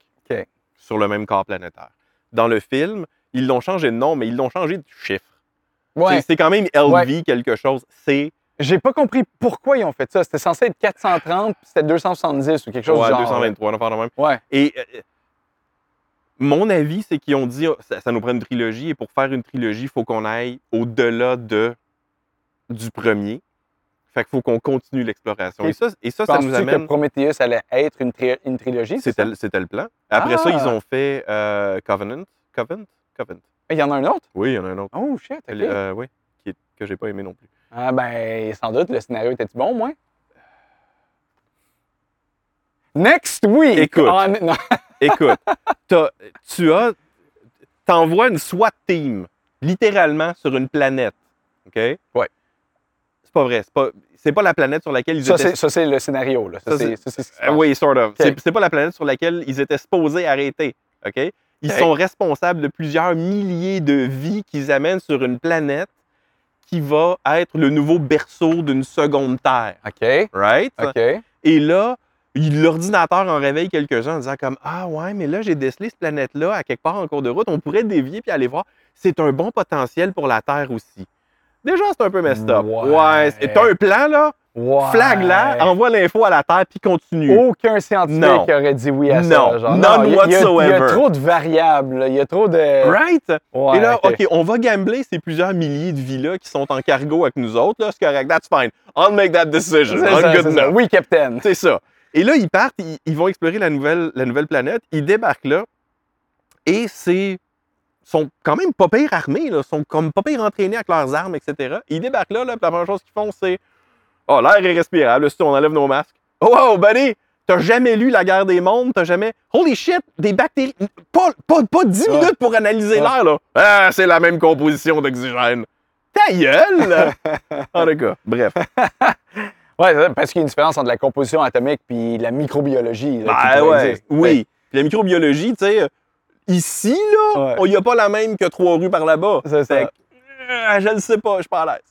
sur le même corps planétaire. Dans le film, ils l'ont changé de nom, mais ils l'ont changé de chiffre. Ouais. C'est- quand même LV quelque chose. C'est J'ai pas compris pourquoi ils ont fait ça. C'était censé être 430 puis c'était 270 ou quelque chose ouais, du genre. 223, on même. Ouais. Et euh, mon avis, c'est qu'ils ont dit, oh, ça, ça nous prend une trilogie, et pour faire une trilogie, il faut qu'on aille au-delà de, du premier. Fait qu'il faut qu'on continue l'exploration. Et Et ça, et ça, ça nous que amène... Prometheus allait être une, tri- une trilogie? le- c'était le plan. Après ça, Ah! ils ont fait euh, Covenant. Covenant? Covenant. Il y en a un autre? Oui, il y en a un autre. Oh shit, ok. Euh, oui, qui est- que j'ai pas aimé non plus. Ah ben, sans doute, le scénario était bon, moi? Next week! Écoute. Ah. Écoute, t'as- tu as, t'envoies une SWAT team, littéralement, sur une planète. OK? Ouais. C'est pas vrai. C'est pas, c'est pas la planète sur laquelle ils Ça, étaient. ça, c'est le scénario. Là. Ça, Ça, Euh, passe. oui, sort of. OK. C'est, c'est pas la planète sur laquelle ils étaient supposés arrêter. OK? Ils sont responsables de plusieurs milliers de vies qu'ils amènent sur une planète qui va être le nouveau berceau d'une seconde Terre. OK, Right? OK. Et là, l'ordinateur en réveille quelques-uns en disant comme Ah ouais, mais là, j'ai décelé cette planète-là à quelque part en cours de route. On pourrait dévier puis aller voir. C'est un bon potentiel pour la Terre aussi. Déjà, c'est un peu messed up. Ouais. c'est t'as un plan, là, Flag là, envoie l'info à la Terre puis continue. Aucun scientifique Non. aurait dit oui à ça. Non. Genre, None il y a- il y a- Il y, a whatsoever. trop de variables. Il y a trop de. Right? Ouais, Et là, OK. OK, on va gambler ces plusieurs milliers de vies-là qui sont en cargo avec nous autres. Là, c'est correct. That's fine. I'll make that decision. Ça, good ça. Oui, Captain. C'est ça. Et là, ils partent, ils, ils vont explorer la nouvelle, la nouvelle planète. Ils débarquent là. Et c'est. sont quand même pas pire armés, là. sont comme pas pire entraînés avec leurs armes, etc. Ils débarquent là, là la première chose qu'ils font, c'est. Oh, l'air est respirable, si on enlève nos masques. Oh, wow, buddy! T'as jamais lu La guerre des mondes, t'as jamais. Holy shit, des bactéries. Pas, pas, pas 10 Ouais. minutes pour analyser Ouais. l'air, là. Ah, c'est la même composition d'oxygène. Ta gueule! en tout cas, bref. Ça, parce qu'il y a une différence entre la composition atomique et la microbiologie. là, Ben ouais, oui. Puis la microbiologie, tu sais, ici, là, Ouais. il n'y a pas la même que trois rues par là-bas. C'est ça. Que, euh, je le sais pas, je suis pas à l'aise.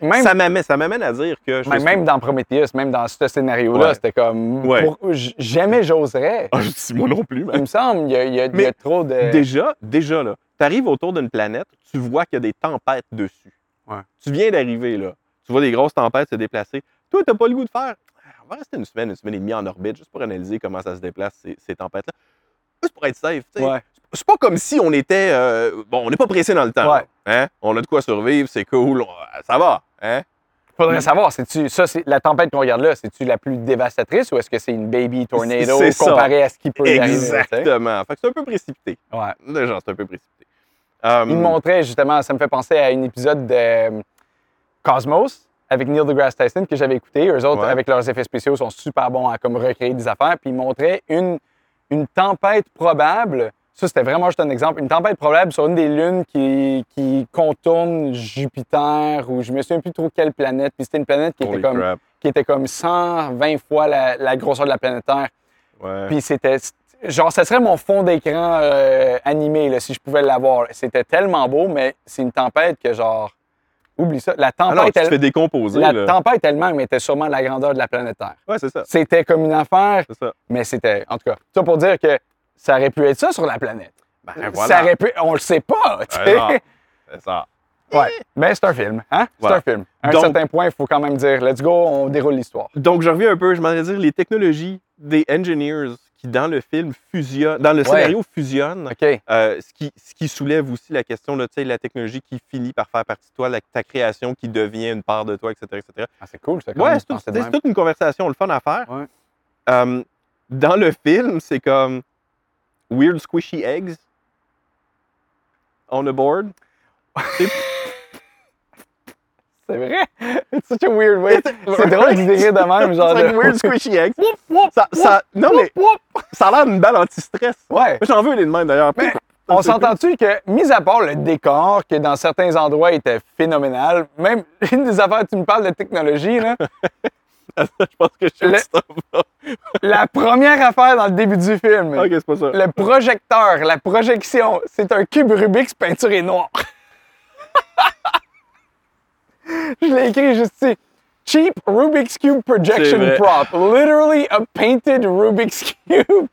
Même, Ça m'amène, ça m'amène à dire que je même, même dans Prometheus, même dans ce scénario-là, Ouais. c'était comme. Ouais. pour- j- jamais j'oserais. Ah, moi non plus, Il me semble, il y a, il y a- il y a Mais trop de. Déjà, déjà, là, tu arrives autour d'une planète, tu vois qu'il y a des tempêtes dessus. Ouais. Tu viens d'arriver, là. Tu vois des grosses tempêtes se déplacer. Toi, tu n'as pas le goût de faire. Ah, On va rester une semaine, une semaine et demie en orbite, juste pour analyser comment ça se déplace, ces, ces tempêtes-là. Juste pour être safe, tu sais. C'est pas comme si on était. euh, bon, on n'est pas pressé dans le temps. Ouais. Hein? On a de quoi survivre, c'est cool, on- ça va. Hein? Faudrait savoir, c'est-tu, ça, c'est, la tempête qu'on regarde là, c'est-tu la plus dévastatrice ou est-ce que c'est une baby tornado comparé à ce qui peut arriver? Exactement. Fait que c'est un peu précipité. Ouais. Déjà, c'est un peu précipité. Euh, Il me montrait justement, ça me fait penser à un épisode de euh, Cosmos, avec Neil deGrasse Tyson que j'avais écouté. Eux autres, Ouais. avec leurs effets spéciaux, sont super bons à comme recréer des affaires. Puis ils montraient une, une tempête probable. Ça, c'était vraiment juste un exemple. Une tempête probable sur une des lunes qui, qui contourne Jupiter ou je me souviens plus trop quelle planète. Puis c'était une planète qui Holy était, comme, crap. qui était comme 120 fois la, la grosseur de la planète Terre. Ouais. Puis c'était. Genre, ça serait mon fond d'écran euh, animé, là, si je pouvais l'avoir. C'était tellement beau, mais c'est une tempête que, genre. Oublie ça. La tempête, Alors, tu te elle- fais décomposer. la là. tempête elle-même était sûrement de la grandeur de la planète Terre. Ouais, c'est ça. C'était comme une affaire, C'est ça. mais c'était. En tout cas, ça pour dire que ça aurait pu être ça sur la planète. Ben, Ça voilà. aurait pu. On le sait pas, tu Ouais, sais. c'est ça. Ouais. Mais c'est un film, hein? C'est un film. À un Donc- certain point, il faut quand même dire, let's go, on déroule l'histoire. Donc, je reviens un peu, je m'en dire les technologies des engineers qui, dans le film, fusionnent, dans le Ouais. scénario, fusionnent. OK. Euh, ce, qui, ce qui soulève aussi la question de la technologie qui finit par faire partie de toi, la- ta création qui devient une part de toi, etc. etc. Ah, c'est cool, ça. quand Ouais, c'est tout- c'est toute une conversation, le fun à faire. Ouais. Euh, dans le film, c'est comme Weird Squishy Eggs on the board? C'est vrai? It's such a weird way. C'est drôle d'y dire de même, genre. C'est like Weird Squishy Eggs. Ça, ça- non, mais ça a l'air d'une balle anti-stress. Ouais. J'en veux les de même d'ailleurs. Mais on s'entend-tu que, mis à part le décor, que dans certains endroits était phénoménal, même une des affaires, tu me parles de technologie, là, je pense que je sais où Le-. La première affaire dans le début du film, Ok, c'est pas ça. le projecteur, la projection, c'est un cube Rubik's peinturé noir. Je l'ai écrit juste ici. Cheap Rubik's Cube projection prop. Literally a painted Rubik's Cube.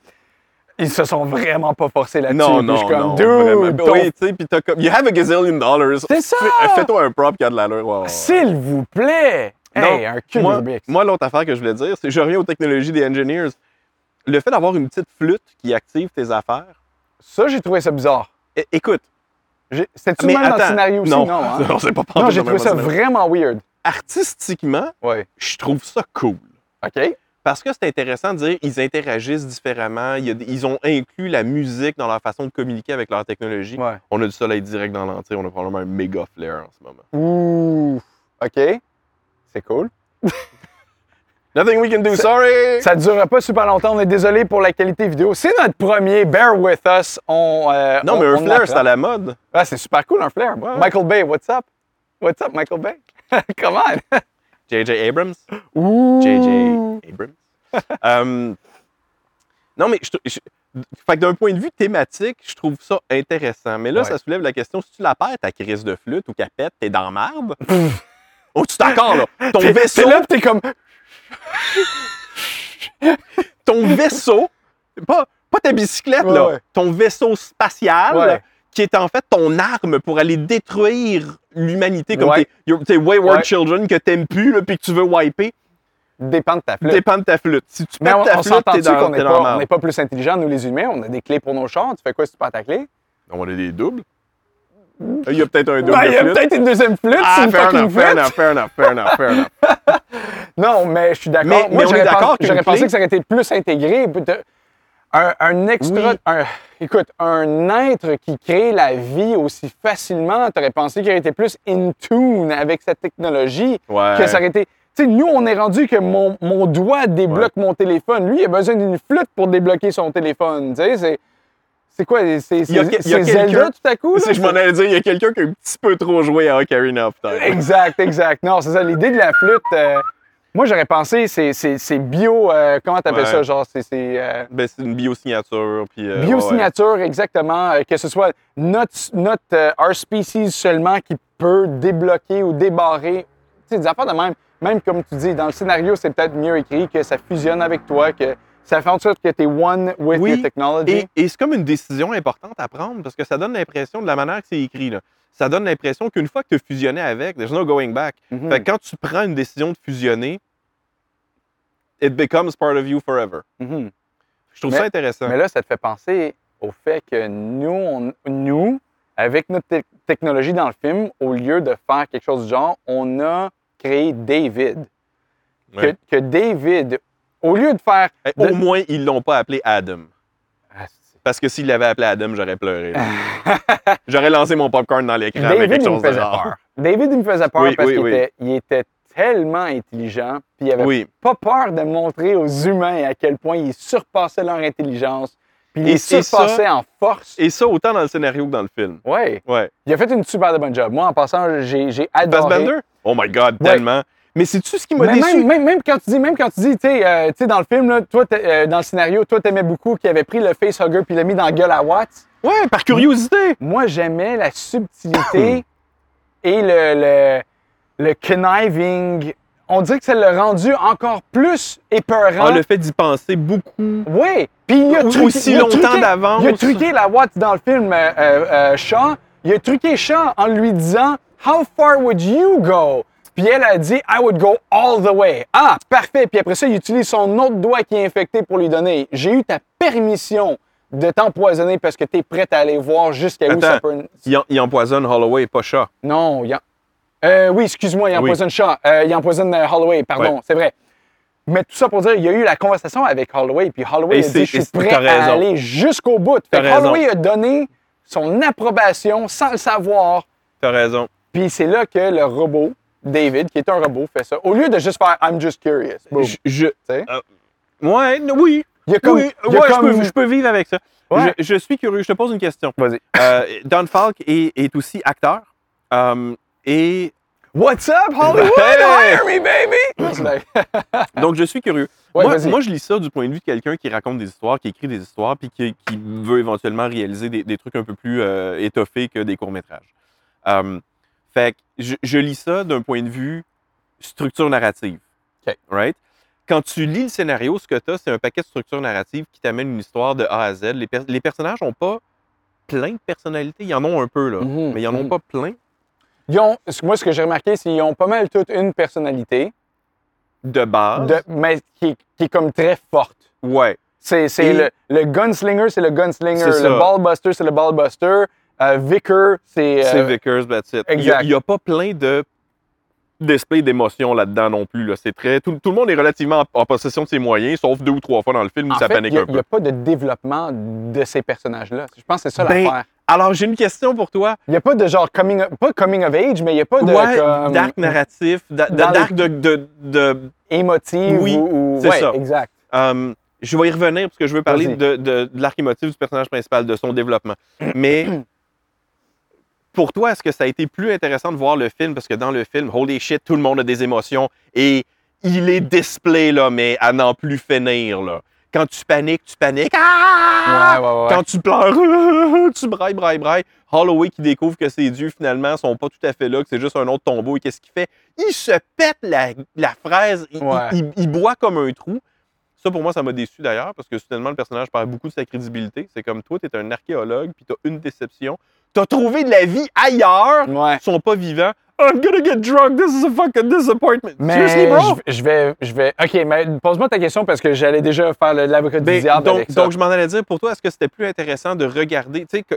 Ils se sont vraiment pas forcés là-dessus. Non, je non, suis comme, non. dude, ton Oui, tu sais, puis t'as comme. You have a gazillion dollars. C'est ça! Fais- Fais-toi un prop qui a de l'allure. Ouais. S'il vous plaît! Non, Hey, un moi, moi, l'autre affaire que je voulais dire, c'est que je reviens aux technologies des engineers. Le fait d'avoir une petite flûte qui active tes affaires. Ça, j'ai trouvé ça bizarre. É- écoute. C'était-tu même dans le attends, scénario aussi? non, Non, hein? non, c'est pas Non, j'ai trouvé ça vraiment weird. Artistiquement, Ouais. je trouve ça cool. OK? Parce que c'est intéressant de dire ils interagissent différemment. Ils ont inclus la musique dans leur façon de communiquer avec leur technologie. Ouais. On a du soleil direct dans l'entier. On a probablement un méga flair en ce moment. Ouh. OK. C'est cool. Nothing we can do, sorry! Ça ne durera pas super longtemps. On est désolé pour la qualité vidéo. C'est notre premier. Bear with us. On, euh, Non, on- mais un apprend. c'est à la mode. Ah, c'est super cool, un flair. Ouais. Michael Bay, what's up? What's up, Michael Bay? Come on. J.J. Abrams. Ouh. J.J. Abrams. Euh, non, mais je, je- fait que d'un point de vue thématique, je trouve ça intéressant. Mais là, Ouais. ça soulève la question si tu la perds, ta crise de flûte ou qu'elle pète, t'es dans merde? Oh, tu es d'accord, là? Ton T'es- vaisseau, T'es là, t'es comme. ton vaisseau, pas, pas ta bicyclette, Ouais, là, ouais. ton vaisseau spatial, Ouais. qui est en fait ton arme pour aller détruire l'humanité, comme Ouais. tes, your- tes wayward Ouais. children que t'aimes plus, là, puis que tu veux wiper, Dépend de ta flûte. dépend de ta flûte. Si tu on, ta on flûte, t'es dans, qu'on dans pas, on n'est pas plus intelligents, nous les humains? On a des clés pour nos chars. Tu fais quoi si tu perds ta clé? On a des doubles. Il y a peut-être un double Ben, il y a peut-être une deuxième flûte, Ah, une fair enough, fair enough, fair enough, fair enough, fair enough. Non, mais je suis d'accord. Mais- mais j'aurais d'accord pensé, j'aurais pensé que ça aurait été plus intégré. Un, un extra. Oui. un- écoute, un être qui crée la vie aussi facilement, tu aurais pensé qu'il aurait été plus in tune avec cette technologie. Ouais. Que ça aurait été. Tu sais, nous, on est rendu que mon, mon doigt débloque mon téléphone. Lui, il a besoin d'une flûte pour débloquer son téléphone. Tu sais, c'est. C'est quoi? C'est Zelda tout à coup? là? Si je m'en allais dire, il y a quelqu'un qui a un petit peu trop joué à Ocarina Time. Exact, exact. Non, c'est ça. L'idée de la flûte, euh, moi, j'aurais pensé, c'est, bio. euh, comment t'appelles Ouais. ça? Genre, c'est. c'est euh, Ben, c'est une biosignature. Euh, ouais. Biosignature, exactement. que ce soit notre, notre our species seulement qui peut débloquer ou débarrer. Tu sais, des affaires de même. Même comme tu dis, dans le scénario, c'est peut-être mieux écrit que ça fusionne avec toi, que ça fait en sorte que tu es one with Oui, your technology. Et, et c'est comme une décision importante à prendre parce que ça donne l'impression, de la manière que c'est écrit, là, ça donne l'impression qu'une fois que tu as fusionné avec, there's no going back. Mhm. Fait que quand tu prends une décision de fusionner, it becomes part of you forever. Mhm. Je trouve Mais- ça intéressant. Mais là, ça te fait penser au fait que nous, on- nous avec notre te- technologie dans le film, au lieu de faire quelque chose du genre, on a créé David. Que, David, au lieu de faire. Eh, de- Au moins, ils l'ont pas appelé Adam. Ah, Parce que s'ils l'avaient appelé Adam, j'aurais pleuré. j'aurais lancé mon popcorn dans l'écran avec David, quelque il me chose de faisait rare. peur. David, il me faisait peur Oui, parce oui, qu'il oui. était, il était tellement intelligent, puis il avait Oui. pas peur de montrer aux humains à quel point ils surpassaient leur intelligence, puis ça- surpassaient en force. Et ça, autant dans le scénario que dans le film. Ouais. Ouais. Il a fait une super de bonne job. Moi, en passant, j'ai adoré. Fassbender? Oh my God, Ouais. tellement. Mais c'est-tu ce qui m'a déçu? même, même, même quand tu dis, même quand tu dis, tu sais, euh, dans le film, là, toi, euh, dans le scénario, toi, t'aimais beaucoup qu'il avait pris le facehugger puis l'a mis dans la gueule à Watts. Ouais, par curiosité. Moi, j'aimais la subtilité et le, le, le conniving. On dirait que ça l'a rendu encore plus épeurant. Ah, le fait d'y penser beaucoup. Oui, puis il a truqué, aussi longtemps d'avance. Il a truqué la Watts dans le film euh, euh, euh, Shaw. Il a truqué Shaw en lui disant How far would you go? Puis elle a dit I would go all the way. Ah, parfait. Puis après ça, il utilise son autre doigt qui est infecté pour lui donner J'ai eu ta permission de t'empoisonner parce que tu es prête à aller voir jusqu'à où ça peut. il, empoisonne Holloway, pas Shaw. Non, il en- euh, oui, excuse-moi, il Oui. empoisonne Shaw. Euh, il empoisonne euh, Holloway, pardon, Ouais. c'est vrai. Mais tout ça pour dire, il y a eu la conversation avec Holloway, puis Holloway Et a dit Je suis prêt à raison. aller jusqu'au bout. Fait raison. Holloway a donné son approbation sans le savoir. T'as raison. Puis c'est là que le robot, David, qui est un robot, fait ça. Au lieu de juste faire I'm just curious. boom. Je, je- euh, ouais, oui. Il y a comme. oui, il y a ouais, je peux- je, peux, vivre avec ça. Ouais. Je, je suis curieux. Je te pose une question. Vas-y. Euh, Don Falk est, est aussi acteur. euh, et What's up, Hollywood? Hire me, baby! donc, je suis curieux. Ouais, moi, moi, je lis ça du point de vue de quelqu'un qui raconte des histoires, qui écrit des histoires, puis qui, qui veut éventuellement réaliser des, des trucs un peu plus euh, étoffés que des courts-métrages. Fait que je, je lis ça d'un point de vue structure narrative. Right? Quand tu lis le scénario, ce que tu as, c'est un paquet de structures narratives qui t'amène une histoire de A à Z. Les, per- les personnages n'ont pas plein de personnalités. Ils en ont un peu, là, Mhm, mais ils n'en ont mhm. pas plein Ils ont, moi, ce que j'ai remarqué, c'est qu'ils ont pas mal toute une personnalité, de base. de, mais qui, est- qui est comme très forte. Ouais. C'est, le, le gunslinger, c'est le gunslinger. Le ballbuster, c'est le ballbuster. Euh, Vicar, c'est. C'est euh, Vickers, that's it. exact. Il n'y a, pas plein de display d'émotions là-dedans non plus. Là. C'est très, tout, tout le monde est relativement en, en possession de ses moyens, sauf deux ou trois fois dans le film où en ça fait, panique il un n'y a, peu. pas de développement de ces personnages-là. Je pense que c'est ça Ben, l'affaire. Alors, j'ai une question pour toi. Il n'y a pas de genre coming of, pas coming of age, mais il n'y a pas de ouais, comme, d'arc narratif, d'a- les- d'arc de, de, de- émotive Oui, ou, ou- c'est ouais, ça. exact. euh, je vais y revenir parce que je veux parler de, de, de l'arc émotif du personnage principal, de son développement. Mais pour toi, est-ce que ça a été plus intéressant de voir le film? Parce que dans le film, holy shit, tout le monde a des émotions et il est display, là, mais à n'en plus finir. Là. Quand tu paniques, tu paniques. Ah! Ouais, ouais, ouais. Quand tu pleures, tu brailles, brailles, brailles. Holloway qui découvre que ses dieux, finalement, sont pas tout à fait là, que c'est juste un autre tombeau. Et qu'est-ce qu'il fait? Il se pète la, la fraise. Il boit comme un trou. Ça, pour moi, ça m'a déçu d'ailleurs, parce que soudainement, le personnage perd beaucoup de sa crédibilité. C'est comme toi, tu es un archéologue, puis tu as une déception. Tu as trouvé de la vie ailleurs. Ouais. Ils sont pas vivants. I'm gonna get drunk. This is a fucking disappointment. Seriously, Mais bro? je, je vais, je vais. Ok, mais pose-moi ta question parce que j'allais déjà faire l'avocat du Ben, diable donc, avec ça. donc, je m'en allais dire, pour toi, est-ce que c'était plus intéressant de regarder, tu sais, que...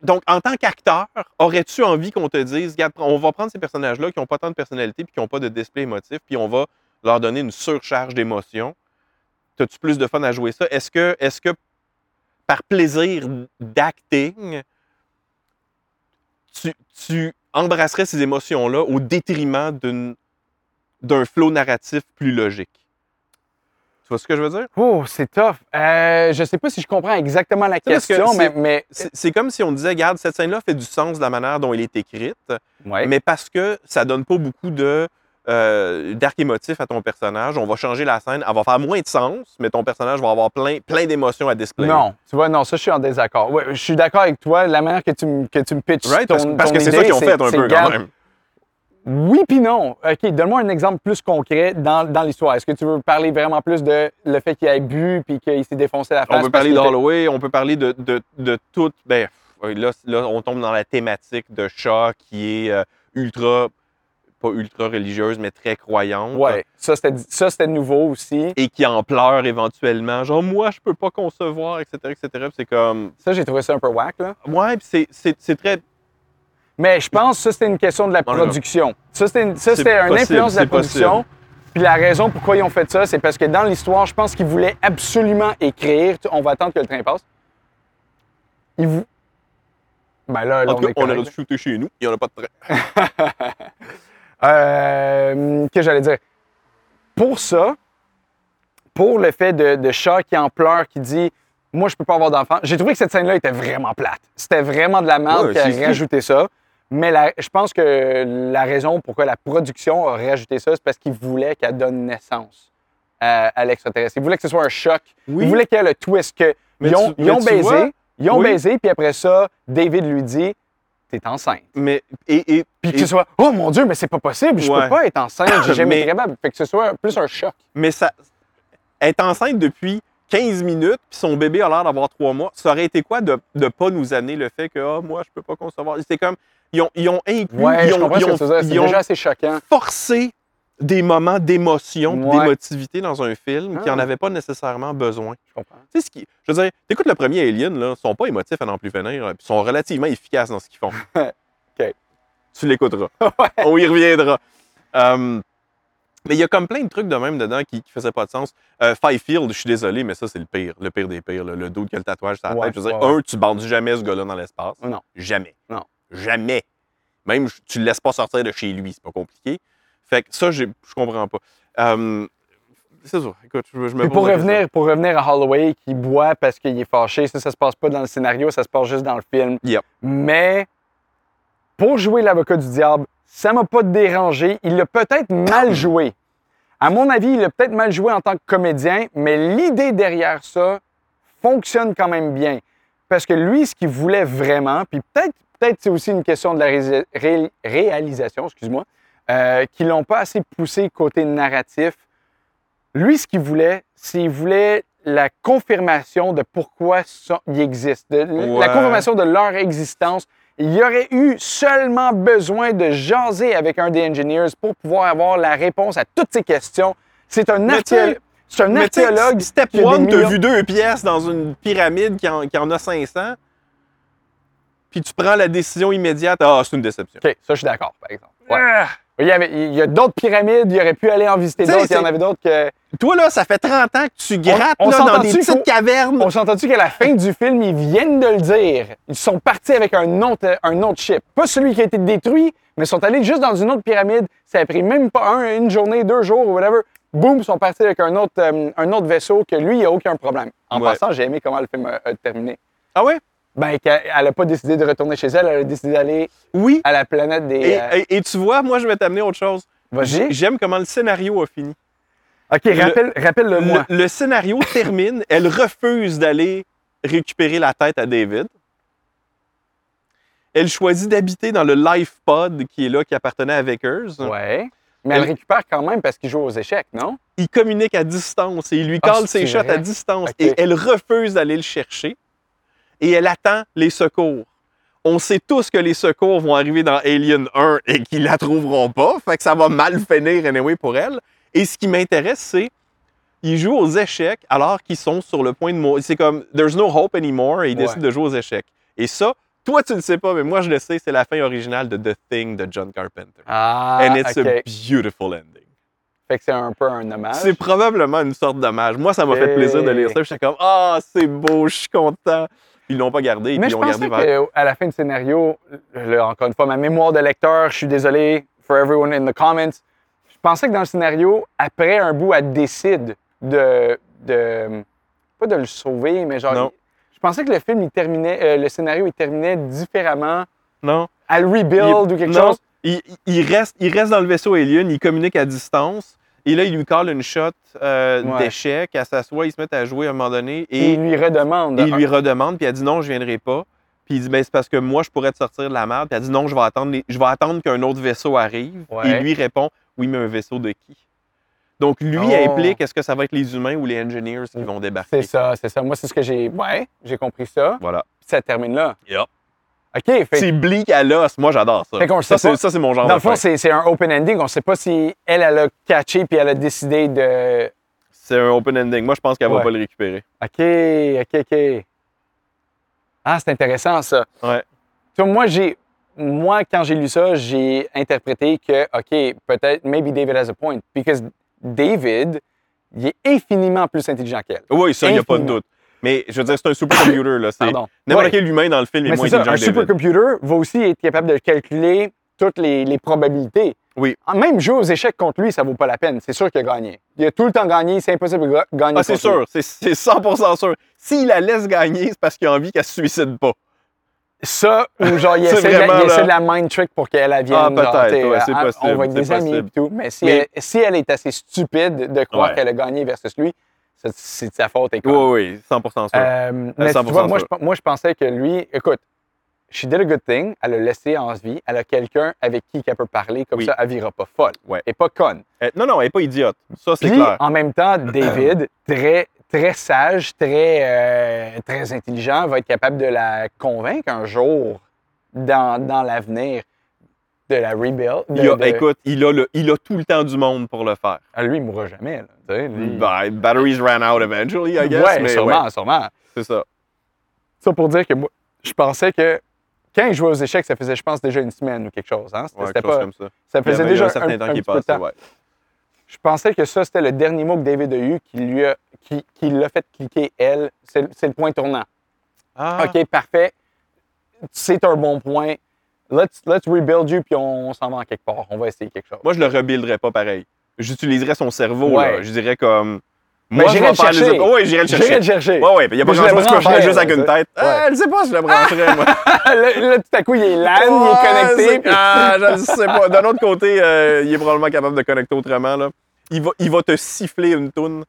Donc, en tant qu'acteur, aurais-tu envie qu'on te dise, regarde, on va prendre ces personnages-là qui n'ont pas tant de personnalité puis qui n'ont pas de display émotif, puis on va leur donner une surcharge d'émotions. As-tu plus de fun à jouer ça? Est-ce que, est-ce que par plaisir d'acting, tu, tu embrasserais ces émotions-là au détriment d'un flow narratif plus logique? Tu vois ce que je veux dire? Oh, c'est tough. Euh, je sais pas si je comprends exactement la que question, mais, c'est- mais C'est c'est comme si on disait, regarde, cette scène-là fait du sens de la manière dont elle est écrite, Ouais. mais parce que ça donne pas beaucoup de euh, d'arc émotif à ton personnage, on va changer la scène, elle va faire moins de sens, mais ton personnage va avoir plein, plein d'émotions à displayer. non, tu vois, non, ça, je suis en désaccord. Ouais, je suis d'accord avec toi. La manière que tu, me- que tu me pitches Right? ton, Parce, que c'est ça qu'ils ont fait un peu quand même. Oui puis non. OK, donne-moi un exemple plus concret dans, dans l'histoire. Est-ce que tu veux parler vraiment plus de le fait qu'il ait bu puis qu'il s'est défoncé la face? On peut parler qu'il de était- Holloway, on peut parler de, de, de tout. Ben, là, là, on tombe dans la thématique de chat qui est euh, ultra, pas ultra religieuse, mais très croyante. Ouais, ça c'était, nouveau aussi. et qui en pleure éventuellement. Genre, moi, je peux pas concevoir, etc., etc. C'est comme. Ça, j'ai trouvé ça un peu whack, là. Ouais, puis c'est- très. Mais je pense que ça, c'était une question de la non, production. Ça, c'était, une- ça, C'est c'était une possible, influence de la production. Puis la raison pourquoi ils ont fait ça, c'est parce que dans l'histoire, je pense qu'ils voulaient absolument écrire. On va attendre que le train passe. Ils vou... Ben là, là, En tout cas, est on aurait dû shooter chez nous. Il n'y en a pas de train. Euh, que j'allais dire? Pour ça, pour le fait de, de chat qui en pleure, qui dit Moi, je peux pas avoir d'enfant, j'ai trouvé que cette scène-là était vraiment plate. C'était vraiment de la merde Ouais, qui a rajouté ça. Mais la- je pense que la raison pourquoi la production a rajouté ça, c'est parce qu'ils voulaient qu'elle donne naissance à, à l'extraterrestre. Ils voulaient que ce soit un choc. Oui. Ils voulaient qu'il y ait le twist que Mais ils ont, tu- ils ont mais tu baisé, vois, ils ont oui. baisé, puis après ça, David lui dit T'es enceinte. Mais, et, et, Puis que et- ce soit Oh mon Dieu, mais c'est pas possible, je Ouais. peux pas être enceinte, j'ai jamais Mais- été capable. Fait que ce soit plus un choc. mais ça, est enceinte depuis 15 minutes, puis son bébé a l'air d'avoir 3 mois. Ça aurait été quoi de ne pas nous amener le fait que, ah, moi, je peux pas concevoir? C'est comme, ils ont, ils ont inclus, Ouais, ils ont, ils ont- ils ont déjà assez choquant. forcé des moments d'émotion, Ouais. d'émotivité dans un film qui Ah. n'en avait pas nécessairement besoin. Je comprends. Tu sais, ce qui, je veux dire, t'écoutes le premier Alien, là, ils sont pas émotifs à n'en plus finir, puis ils sont relativement efficaces dans ce qu'ils font. OK. Tu l'écouteras. On y reviendra. Euh, mais il y a comme plein de trucs de même dedans qui, qui faisaient pas de sens. Euh, Fifield, je suis désolé, mais ça, c'est le pire. Le pire des pires. là. Le dos qui a le tatouage sur la Ouais, tête. Je veux dire, un, tu bandes jamais ce gars-là dans l'espace. Non. Jamais. Non. Jamais. Même, tu le laisses pas sortir de chez lui. C'est pas compliqué. Fait que ça, je comprends pas. Euh, c'est ça. Écoute, je, je me pour revenir, pour revenir à Holloway qui boit parce qu'il est fâché, ça, ça se passe pas dans le scénario, ça se passe juste dans le film. Yep. Mais pour jouer l'avocat du diable, ça m'a pas dérangé. Il l'a peut-être mal joué. À mon avis, il l'a peut-être mal joué en tant que comédien, mais l'idée derrière ça fonctionne quand même bien. Parce que lui, ce qu'il voulait vraiment, puis peut-être peut-être c'est aussi une question de la ré- réalisation, excuse-moi, euh, qu'ils l'ont pas assez poussé côté narratif. Lui, ce qu'il voulait, c'est qu'il voulait la confirmation de pourquoi ça- il existe, de- Ouais. la confirmation de leur existence. Il y aurait eu seulement besoin de jaser avec un des engineers pour pouvoir avoir la réponse à toutes ces questions. C'est un, archéologue. C'est un archéologue. Step qui 1, t'as vu deux pièces dans une pyramide qui en, qui en a 500, puis tu prends la décision immédiate. Ah, c'est une déception. OK, ça, je suis d'accord, par exemple. Ouais. Ah! Il y, avait- il y a d'autres pyramides, il aurait pu aller en visiter d'autres, il y en avait d'autres que. Toi, là, ça fait 30 ans que tu grattes on là, dans des petites cavernes? On s'entend-tu qu'à la fin du film, ils viennent de le dire? Ils sont partis avec un autre, un autre ship. Pas celui qui a été détruit, mais ils sont allés juste dans une autre pyramide. Ça a pris même pas un, une journée, deux jours ou whatever. Boum, ils sont partis avec un autre, euh, un autre vaisseau que lui, il n'y a aucun problème. En Ouais. passant, j'ai aimé comment le film a, a terminé. Ah ouais? Ben, qu'elle n'a pas décidé de retourner chez elle, elle a décidé d'aller Oui. à la planète des. Et, euh, et- et tu vois, moi, je vais t'amener autre chose. Vas-y. J'aime comment le scénario a fini. OK, rappelle, rappelle-le Le, moi. le scénario termine, elle refuse d'aller récupérer la tête à David. Elle choisit d'habiter dans le life pod qui est là, qui appartenait à Vickers. Ouais. Mais elle Elle- récupère quand même parce qu'il joue aux échecs, non? il communique à distance et il lui Ah, colle ses shots vrai? à distance. Et elle refuse d'aller le chercher. Et elle attend les secours. On sait tous que les secours vont arriver dans Alien 1 et qu'ils la trouveront pas. Fait que ça va mal finir anyway pour elle. Et ce qui m'intéresse, c'est ils jouent aux échecs alors qu'ils sont sur le point de mourir. C'est comme There's no hope anymore et ils Ouais. décident de jouer aux échecs. Et ça, toi tu le sais pas, mais moi je le sais, c'est la fin originale de The Thing de John Carpenter. Ah, And it's OK. a beautiful ending. Fait que c'est un peu un hommage. C'est probablement une sorte d'hommage. Moi, ça m'a fait plaisir de lire ça. J'étais comme, ah, c'est beau, je suis content. Ils l'ont pas gardé. Mais je ils l'ont pensais gardé vers- qu'à la fin du scénario, là, encore une fois, ma mémoire de lecteur, je suis désolé for everyone in the comments. Je pensais que dans le scénario, après un bout, elle décide de. de pas de le sauver, mais genre. Non. Je pensais que le film, il terminait, euh, le scénario, il terminait différemment. Non. Elle rebuild Il- ou quelque non. chose? Il, il reste, il reste dans le vaisseau Alien, il communique à distance. Et là, il lui colle une shot euh, Ouais. d'échec. Elle s'assoit, ils se mettent à jouer à un moment donné. Et il lui redemande. et il lui redemande. Puis elle dit non, je viendrai pas. Puis il dit, ben, c'est parce que moi, je pourrais te sortir de la merde. Puis elle dit non, je vais attendre, les- je vais attendre qu'un autre vaisseau arrive. Ouais. Et lui répond, oui, mais un vaisseau de qui? Donc lui Oh. implique, est-ce que ça va être les humains ou les engineers qui vont débarquer? C'est ça, c'est ça. Moi, c'est ce que j'ai. Ouais, j'ai compris ça. Voilà. Puis ça termine là. Yep. OK, C'est bleak à l'os. Moi, j'adore ça. Fait qu'on le ça, c'est, ça, c'est mon genre Dans le fond, c'est un open ending. On ne sait pas si elle, elle a catché puis elle a décidé de. C'est un open ending. Moi, je pense qu'elle va pas le récupérer. OK, OK, OK. Ah, c'est intéressant, ça. Ouais. Tu vois, moi, j'ai. Moi, quand j'ai lu ça, j'ai interprété que, OK, peut-être, maybe David has a point. Because David, il est infiniment plus intelligent qu'elle. Oui, ça, il n'y a pas de doute. Mais je veux dire, c'est un supercomputer. là. C'est Pardon. n'importe Ouais. quel humain dans le film est Mais moins ça, intelligent un supercomputer va aussi être capable de calculer toutes les, les probabilités. Oui. Même jouer aux échecs contre lui, ça vaut pas la peine. C'est sûr qu'il a gagné. Il a tout le temps gagné, c'est impossible de ga- gagner. Ah, c'est sûr, c'est c'est 100% sûr. S'il la laisse gagner, c'est parce qu'il a envie qu'elle se suicide pas. Ça, ou genre, il essaie, de, vraiment, il essaie là. de la mind trick pour qu'elle elle vienne. Ah, peut-être, ouais, c'est possible, On va être c'est des amis et tout. Mais si, Mais- elle, si elle est assez stupide de croire Ouais. qu'elle a gagné versus lui, c'est de sa faute. et Oui, oui, 100% sûr. Euh, mais tu 100% vois, moi je, moi, je pensais que lui, écoute, she did a good thing, elle a laissé en vie, elle a quelqu'un avec qui elle peut parler, comme Oui. ça, elle vira pas folle. Ouais. Et pas conne. Euh, non, non, elle n'est pas idiote. Ça, c'est clair. en même temps, David, très, très sage, très, euh, très intelligent, va être capable de la convaincre un jour dans, dans l'avenir de la rebuild. de- Il a- de- Écoute, il a, le, il a tout le temps du monde pour le faire. Ah, lui, il mourra jamais. Là, lui- Ben, batteries ran out eventually, I guess. ouais, mais sûrement, ouais, sûrement. c'est ça. Ça pour dire que moi, je pensais que quand il jouait aux échecs, ça faisait, je pense, déjà une semaine ou quelque chose. Hein? C'était Ouais, chose pas, comme ça. ça faisait il y a déjà un certain un, temps un qui peu de temps. ouais. Je pensais que ça, c'était le dernier mot que David a eu qui lui a, qui, qui l'a fait cliquer elle. C'est le point tournant. Ah, OK, parfait. C'est un bon point. Let's, let's rebuild you, puis on, s'en va en quelque part. On va essayer quelque chose. Moi, je le rebuilderais pas pareil. J'utiliserais son cerveau. Ouais. Là. Je dirais comme. Ben, Moi, je j'irais le les chercher. Oui, j'irais le chercher. J'irais le chercher. Ouais, ouais, il n'y a pas le grand-chose que je ferais juste avec une tête. Ah, Ouais. je sais pas si je le brancherais, moi. là, là, tout à coup, il est LAN, il est connecté. c'est- puis- Ah, je ne sais pas. D'un autre côté, euh, il est probablement capable de connecter autrement. Là. Il, va, il va te siffler une toune.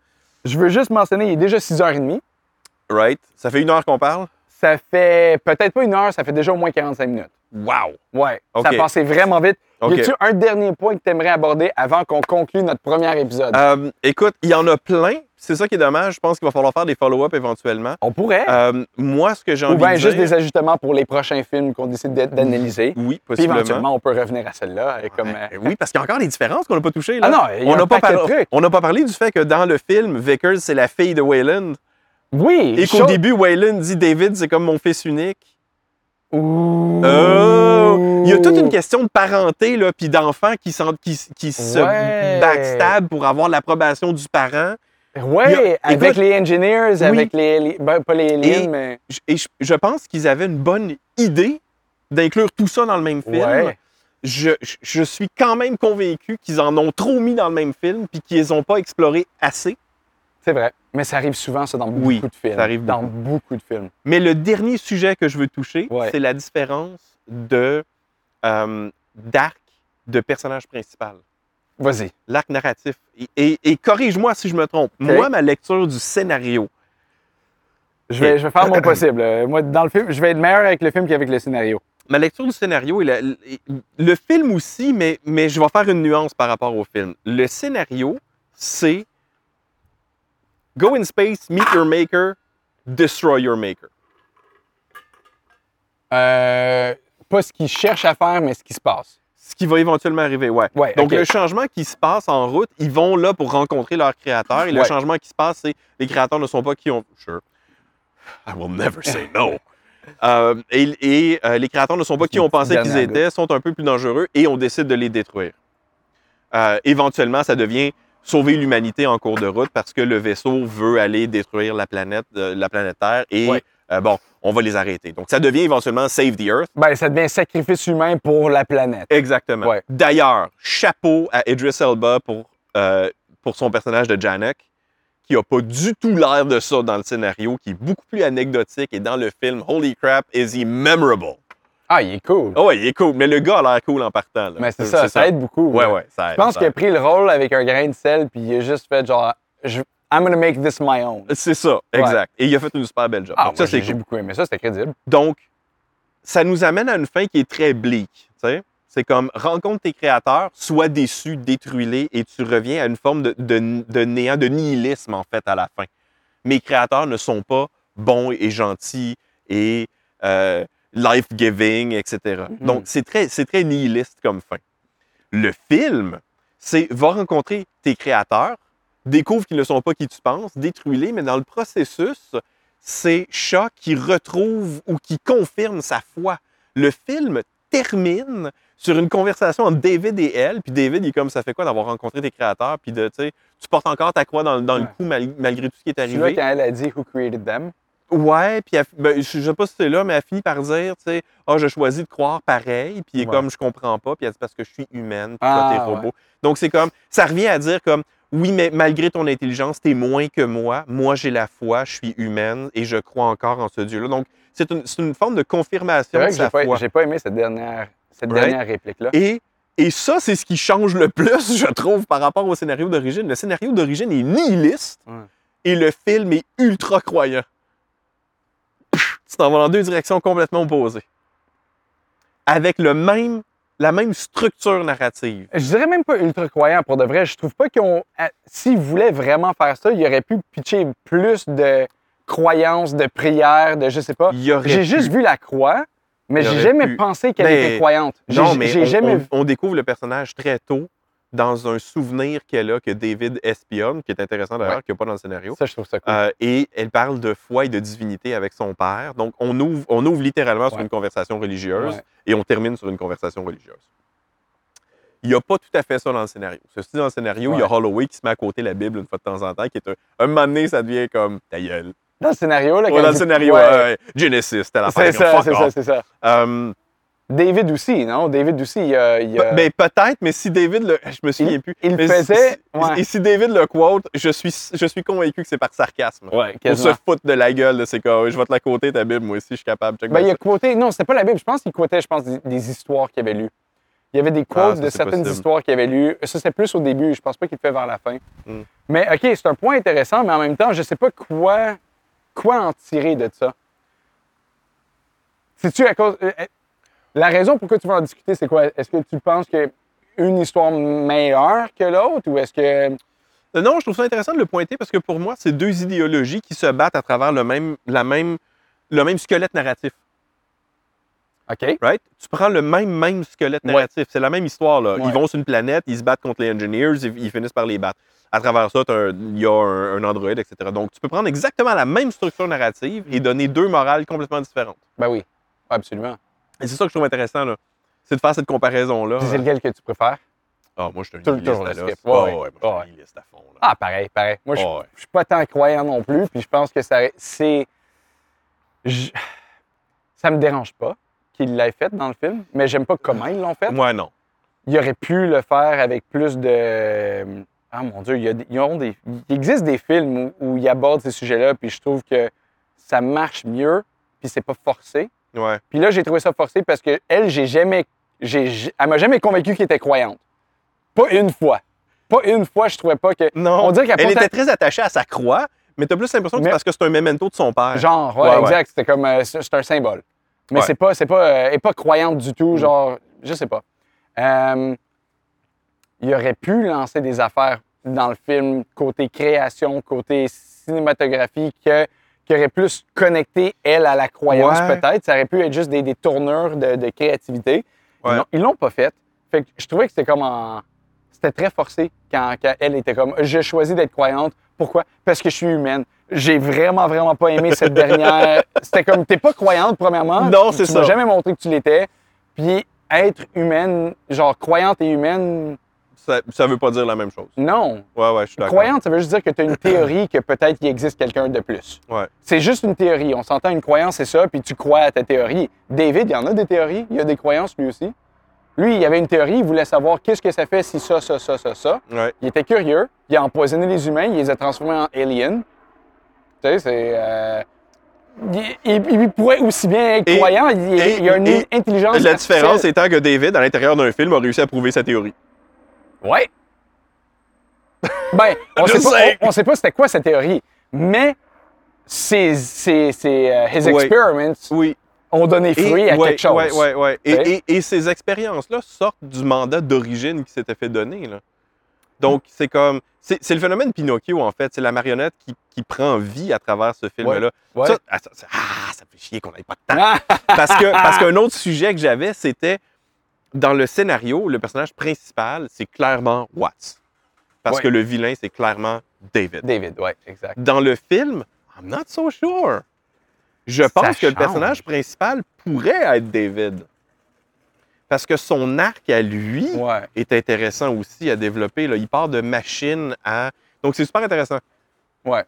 Je veux juste mentionner, il est déjà 6h30. Right? Ça fait une heure qu'on parle? Ça fait peut-être pas une heure, ça fait déjà au moins 45 minutes. Wow! Ouais, OK. ça a passé vraiment vite. OK. Y a-tu un dernier point que tu aimerais aborder avant qu'on conclue notre premier épisode? Euh, écoute, il y en a plein. C'est ça qui est dommage. Je pense qu'il va falloir faire des follow-up éventuellement. On pourrait. Euh, moi, ce que j'ai Ou envie bien de juste dire... des ajustements pour les prochains films qu'on décide d'a- d'analyser. Oui, Puis possiblement. éventuellement, on peut revenir à celle-là. Comme, euh, oui, parce qu'il y a encore des différences qu'on n'a pas touchées. Là. Ah non, il y a on n'a pas, par- pas parlé du fait que dans le film, Vickers, c'est la fille de Wayland. Oui. Et qu'au début, Wayland dit David, c'est comme mon fils unique. Ouh. Oh! Il y a toute une question de parenté, là, puis d'enfants qui, se backstab pour avoir l'approbation du parent. A- avec écoute- les engineers, avec les, les- ben, pas les aliens, Et- mais. Je- Et je, je pense qu'ils avaient une bonne idée d'inclure tout ça dans le même film. Ouais. Je, je- je suis quand même convaincu qu'ils en ont trop mis dans le même film puis qu'ils les ont pas exploré assez. C'est vrai. Mais ça arrive souvent, ça, dans beaucoup Oui, de films. ça arrive Dans beaucoup de films. Mais le dernier sujet que je veux toucher, Ouais. c'est la différence de euh, d'arc de personnage principal. Vas-y. L'arc narratif. Et, et- et corrige-moi si je me trompe. Moi, ma lecture du scénario, Je vais, je vais faire mon possible. Euh, Moi, dans le film, je vais être meilleur avec le film qu'avec le scénario. ma lecture du scénario et, et le film aussi, mais, mais je vais faire une nuance par rapport au film. Le scénario, c'est Go in space, meet your maker, destroy your maker. Euh, pas ce qu'ils cherchent à faire, mais ce qui se passe. Ce qui va éventuellement arriver, ouais. Ouais, Donc, le changement qui se passe en route, ils vont là pour rencontrer leur créateur. Et le changement qui se passe, c'est les créateurs ne sont pas qui ont. Sure. I will never say no. Euh, et et, euh, les créateurs ne sont pas qui on pensait qu'ils étaient, sont un peu plus dangereux et on décide de les détruire. Éventuellement, ça devient sauver l'humanité en cours de route parce que le vaisseau veut aller détruire la planète, euh, la planète Terre et Ouais. euh, bon, on va les arrêter. Donc, ça devient éventuellement Save the Earth. Ben, ça devient sacrifice humain pour la planète. Exactement. Ouais. D'ailleurs, chapeau à Idris Elba pour, euh, pour son personnage de Janek, qui n'a pas du tout l'air de ça dans le scénario, qui est beaucoup plus anecdotique et dans le film, holy crap, is he memorable? Ah, il est cool. Oh ouais, il est cool, mais le gars a l'air cool en partant. là. mais c'est ça, ça, aide beaucoup. Ouais, là. ouais, ça aide. Je pense qu'il a pris le rôle avec un grain de sel, puis il a juste fait genre, je- I'm gonna make this my own. C'est ça, exact. Et il a fait une super belle job. Ah, Donc, ça, c'est j'ai cool. beaucoup aimé ça, c'était crédible. Donc, ça nous amène à une fin qui est très bleak. tu sais. C'est comme rencontre tes créateurs, sois déçu, détruis-les et tu reviens à une forme de, de- de néant, de nihilisme en fait à la fin. Mes créateurs ne sont pas bons et gentils et euh, life-giving, etc. Mhm. Donc, c'est très, c'est très nihiliste comme fin. Le film, c'est va rencontrer tes créateurs, découvre qu'ils ne sont pas qui tu penses, détruis-les, mais dans le processus, c'est Shaw qui retrouve ou qui confirme sa foi. Le film termine sur une conversation entre David et elle, puis David, il est comme, ça fait quoi d'avoir rencontré tes créateurs, puis de, tu sais, tu portes encore ta croix dans, dans le cou mal- malgré tout ce qui est Tu vois, arrivé. quand elle a dit Who created them, Ouais, puis ben, je sais pas si c'est là, mais elle finit par dire, tu sais, ah, je choisis de croire pareil, puis Ouais. comme je comprends pas, puis elle dit parce que je suis humaine, puis Ah, toi, t'es robot. Donc c'est comme, ça revient à dire comme, oui, mais malgré ton intelligence, t'es moins que moi. Moi, j'ai la foi, je suis humaine et je crois encore en ce Dieu-là. Donc c'est une, c'est une forme de C'est confirmation vrai de que sa foi. j'ai pas aimé cette dernière, cette Right. dernière réplique-là. Et, et ça, c'est ce qui change le plus, je trouve, par rapport au scénario d'origine. Le scénario d'origine est nihiliste et le film est ultra croyant. Tu t'en vas dans deux directions complètement opposées. Avec le même, la même structure narrative. Je dirais même pas ultra croyant pour de vrai. Je trouve pas qu'ils ont. à- S'ils voulaient vraiment faire ça, ils auraient pu pitcher plus de croyances, de prières, de je sais pas. J'ai juste vu la croix, mais j'ai jamais pu. pensé qu'elle était croyante. Non, mais on, jamais on- on découvre le personnage très tôt dans un souvenir qu'elle a que David espionne, qui est intéressant d'ailleurs, Ouais. qu'il n'y a pas dans le scénario. Ça, je trouve ça cool. Euh, et elle parle de foi et de divinité avec son père. Donc, on ouvre, on ouvre littéralement sur une conversation religieuse Ouais. et on termine sur une conversation religieuse. Il n'y a pas tout à fait ça dans le scénario. Ceci dans le scénario, il y a. Holloway qui se met à côté de la Bible une fois de temps en temps, qui est un, un moment donné, ça devient comme ta gueule. Dans le scénario, là, Ouais, dans le scénario, Ouais. ouais. Genesis, c'était la C'est ça, c'est ça, c'est ça. Euh, David aussi, non? David aussi, il y a. il a- ben, peut-être, mais si David le. Je me souviens plus. il Mais faisait- si- ouais. Et si David le quote, je suis, je suis convaincu que c'est par sarcasme. Ouais, quasiment. se foutre de la gueule de ces gars. Je vais te la côté, ta Bible, moi aussi, je suis capable. Ben, il a quoté, non, c'était pas la Bible, je pense qu'il quotait, je pense, des, des histoires qu'il avait lues. Il y avait des quotes Ah, ça, de certaines possible. histoires qu'il avait lues. Ça, c'était plus au début, je pense pas qu'il le fait vers la fin. Hmm. Mais OK, c'est un point intéressant, mais en même temps, je sais pas quoi, quoi en tirer de ça. C'est-tu à cause. La raison pourquoi tu veux en discuter, c'est quoi? Est-ce que tu penses que une histoire meilleure que l'autre ou est-ce que. Euh, Non, je trouve ça intéressant de le pointer parce que pour moi, c'est deux idéologies qui se battent à travers le même, la même, le même squelette narratif. OK. Right? Tu prends le même, même squelette Ouais. narratif. C'est la même histoire. Là. Ouais. Ils vont sur une planète, ils se battent contre les engineers, ils, ils finissent par les battre. À travers ça, il y a un, un androïde, etc. Donc, tu peux prendre exactement la même structure narrative et donner deux morales complètement différentes. Ben oui, absolument. Et c'est ça que je trouve intéressant, là. C'est de faire cette comparaison-là. C'est lequel que tu préfères? Ah, moi, je suis un Tout le nihiliste à l'os. Ah, Ouais, ouais, ouais. moi, je suis un nihiliste à fond. là. Ah, pareil, pareil. Moi, je Ah, ouais. je suis pas tant croyant non plus, puis je pense que ça, c'est. je- Ça me dérange pas qu'ils l'aient fait dans le film, mais j'aime pas comment ils l'ont fait. Moi, non. Ils auraient pu le faire avec plus de. Ah mon Dieu, il, y a des- ils ont des- il existe des films où, où ils abordent ces sujets-là, puis je trouve que ça marche mieux, puis c'est pas forcé. Ouais. Puis là, j'ai trouvé ça forcé parce que elle, j'ai jamais, j'ai, elle m'a jamais convaincu qu'elle était croyante. Pas une fois. Pas une fois, je trouvais pas que. Non. On dirait qu'elle Elle était très attachée à sa croix, mais t'as plus l'impression que Mais- c'est parce que c'est un memento de son père. Genre, ouais, exact. C'était comme, euh, c'est un symbole. Mais Ouais. c'est pas, c'est pas, euh, elle est pas croyante du tout. Mm. Genre, je sais pas. Euh, il aurait pu lancer des affaires dans le film côté création, côté cinématographie, que, qui aurait plus connecté elle à la croyance Ouais. peut-être. Ça aurait pu être juste des, des tournures de, de créativité. Ils Ouais. l'ont- Ils l'ont pas fait. Fait que je trouvais que c'était comme en... C'était très forcé quand, quand elle était comme j'ai choisi d'être croyante. Pourquoi? Parce que je suis humaine. J'ai vraiment, vraiment pas aimé cette dernière. C'était comme t'es pas croyante, premièrement. Non, c'est Tu ça. jamais montré que tu l'étais. Puis être humaine, genre croyante et humaine, Ça, ça veut pas dire la même chose. non. Ouais, ouais, je suis d'accord. Croyante, ça veut juste dire que tu as une théorie que peut-être il existe quelqu'un de plus. Ouais. C'est juste une théorie. On s'entend une croyance, c'est ça, puis tu crois à ta théorie. David, il y en a des théories, il y a des croyances lui aussi. Lui, il avait une théorie, il voulait savoir qu'est-ce que ça fait si ça, ça, ça, ça, ça. Ouais. Il était curieux, il a empoisonné les humains, il les a transformés en aliens. Tu sais, c'est. euh, il, il- il pourrait aussi bien être Et- croyant, il, et- il y a une et intelligence. La différence étant que David, à l'intérieur d'un film, a réussi à prouver sa théorie. Ouais. Ben, on sait, pas, on, on sait pas c'était quoi sa théorie, mais ses, ses, ses, euh, his experiments Oui. ont donné fruit à quelque chose. Ouais. Tu sais? Et, et- et ces expériences-là sortent du mandat d'origine qui s'était fait donner. Là. Donc, c'est comme. C'est c'est le phénomène Pinocchio, en fait. C'est la marionnette qui, qui prend vie à travers ce film-là. Ça, ah, ça- fait chier qu'on n'ait pas de temps. Parce que parce qu'un autre sujet que j'avais, c'était dans le scénario, le personnage principal, c'est clairement Watts. Parce Ouais. que le vilain, c'est clairement David. David, ouais, exact. Dans le film, I'm not so sure. Je Ça pense que le personnage principal pourrait être David. Parce que son arc à lui Ouais. est intéressant aussi à développer. Là. Il part de machine à. Donc, c'est super intéressant. Ouais.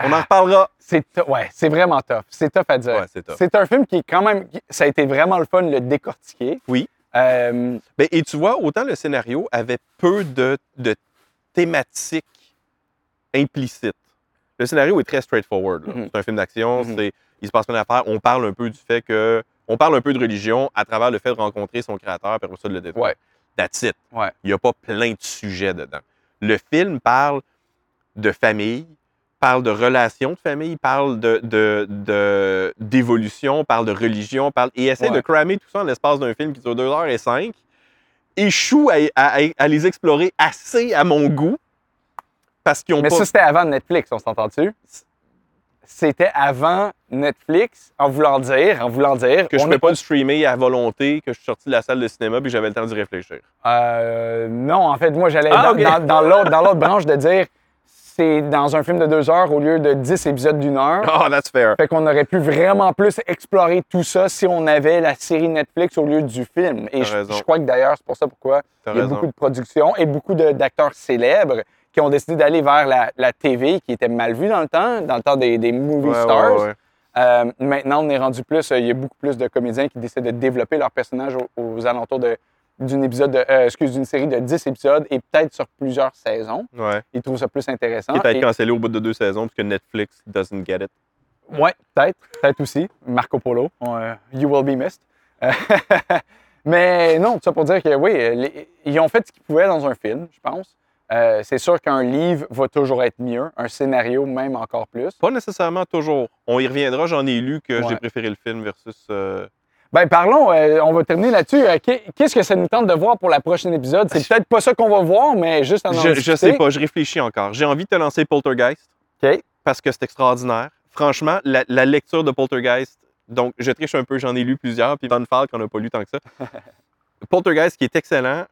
On en reparlera. C'est ouais, c'est vraiment tough. C'est tough à dire. Ouais, c'est tough. C'est un film qui est quand même. Ça a été vraiment le fun de le décortiquer. Oui. Euh, Ben, et tu vois, autant le scénario avait peu de, de thématiques implicites. Le scénario est très straightforward. Mhm. C'est un film d'action, Mhm. c'est il se passe plein d'affaires. On parle un peu du fait que. On parle un peu de religion à travers le fait de rencontrer son créateur, puis ça de le détruire. Ouais. That's it. Ouais. Il n'y a pas plein de sujets dedans. Le film parle de famille, parle de relations de famille, parle de, d'évolution, parle de religion, parle, et essaie Ouais. de cramer tout ça en l'espace d'un film qui dure 2 heures et 5 échoue à, à- à les explorer assez à mon goût parce qu'ils ont mais pas. ça, c'était avant Netflix, on s'entend-tu? C'était avant Netflix, en voulant dire, en voulant dire. que je ne peux pas le streamer à volonté, que je suis sorti de la salle de cinéma puis j'avais le temps d'y réfléchir. Euh, non, en fait, moi, j'allais Ah, dans, ok. dans- dans l'autre, dans l'autre branche de dire c'est dans un film de deux heures au lieu de 10 épisodes d'une heure. Oh, that's fair. Fait qu'on aurait pu vraiment plus explorer tout ça si on avait la série Netflix au lieu du film. Et je, crois que d'ailleurs, c'est pour ça pourquoi il y a raison. beaucoup de productions et beaucoup d'acteurs célèbres qui ont décidé d'aller vers la, la TV, qui était mal vue dans le temps, dans le temps des, des movie Ouais, stars. ouais. Euh, maintenant, on est rendu plus, euh, il y a beaucoup plus de comédiens qui décident de développer leur personnage aux, aux alentours de- d'une épisode, de- euh, excuse, d'une série de 10 épisodes et peut-être sur plusieurs saisons. Ouais. Ils trouvent ça plus intéressant. Peut-être Et- cancellé au bout de deux saisons parce que Netflix doesn't get it. Ouais, peut-être. Peut-être aussi. Marco Polo. euh, you will be missed. Euh, Mais non, tout ça pour dire que oui, les- ils ont fait ce qu'ils pouvaient dans un film, je pense. Euh, c'est sûr qu'un livre va toujours être mieux, un scénario même encore plus. Pas nécessairement toujours. On y reviendra, j'en ai lu que Ouais. j'ai préféré le film versus. euh, Ben parlons, euh, on va terminer là-dessus. Euh, qu'est- Qu'est-ce que ça nous tente de voir pour la prochaine épisode? C'est peut-être pas ça qu'on va voir, mais juste en en Je, je discuter. sais pas, je réfléchis encore. J'ai envie de te lancer Poltergeist OK. parce que c'est extraordinaire. Franchement, la, la lecture de Poltergeist, donc je triche un peu, j'en ai lu plusieurs, puis Van Falk en a pas lu tant que ça. Poltergeist qui est excellent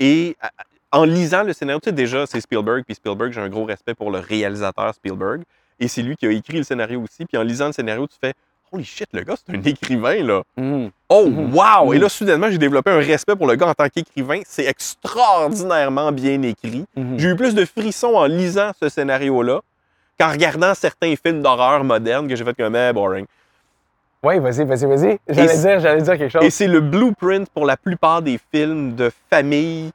et en lisant le scénario, tu sais déjà, c'est Spielberg, puis Spielberg, j'ai un gros respect pour le réalisateur Spielberg, et c'est lui qui a écrit le scénario aussi, puis en lisant le scénario, tu fais Holy shit, le gars, c'est un écrivain, là. Mhm. Oh, Mhm. wow! Et Mhm. là, soudainement, j'ai développé un respect pour le gars en tant qu'écrivain. C'est extraordinairement bien écrit. Mhm. J'ai eu plus de frissons en lisant ce scénario-là qu'en regardant certains films d'horreur modernes que j'ai fait comme eh, boring. Oui, vas-y, vas-y, vas-y. J'allais dire, j'allais dire quelque chose. Et c'est le blueprint pour la plupart des films de famille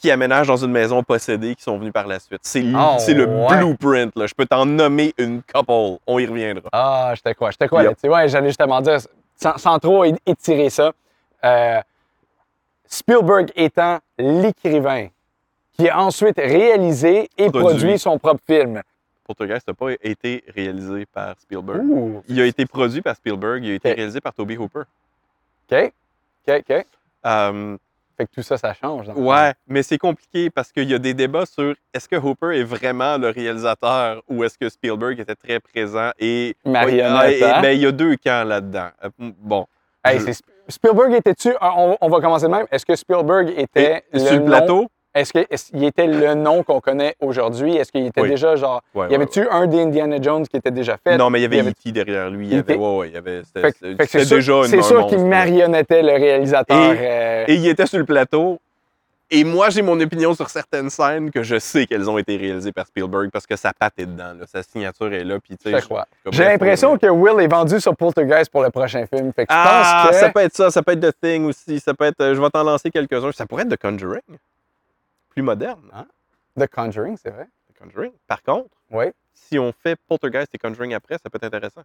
qui aménagent dans une maison possédée qui sont venus par la suite. C'est Oh, le ouais. blueprint. Là. Je peux t'en nommer une couple. On y reviendra. Ah, crois, je te crois Yep. Ouais, j'allais justement dire, sans, sans trop étirer ça, euh, Spielberg étant l'écrivain qui a ensuite réalisé et Produit. produit son propre film. Poltergeist n'a pas été réalisé par Spielberg. Il a été produit par Spielberg, il a été réalisé par Toby Hooper. OK, OK, OK. Euh, Fait que tout ça, ça change. Ouais, mais c'est compliqué parce qu'il y a des débats sur est-ce que Hooper est vraiment le réalisateur ou est-ce que Spielberg était très présent et Marionnette, Ouais, hein? ben, il y a deux camps là-dedans. Euh, Bon, Hey, je- Spielberg était-tu, on, on va commencer de même, est-ce que Spielberg était Et- le sur le nom- plateau, Est-ce qu'il était le nom qu'on connaît aujourd'hui? Est-ce qu'il était Oui. déjà genre. Ouais, y avait-tu un des Indiana Jones qui était déjà fait? non, mais il y avait Il avait- E.T. derrière lui. Il y Il avait, était- ouais, ouais, il y avait, c'était, déjà une- c'est sûr qu'il marionnettait le réalisateur. Et- euh, Et il était sur le plateau. Et moi, j'ai mon opinion sur certaines scènes que je sais qu'elles ont été réalisées par Spielberg parce que sa patte est dedans. là. Sa signature est là. Puis, J'ai bref, l'impression que Will est vendu sur Poltergeist pour le prochain film. Fait que je Ah, pense que. ça peut être ça, ça peut être The Thing aussi, ça peut être, euh, je vais t'en lancer quelques-uns, ça pourrait être The Conjuring, plus moderne, hein? The Conjuring, c'est vrai. The Conjuring. Par contre, Oui. si on fait Poltergeist et Conjuring après, ça peut être intéressant.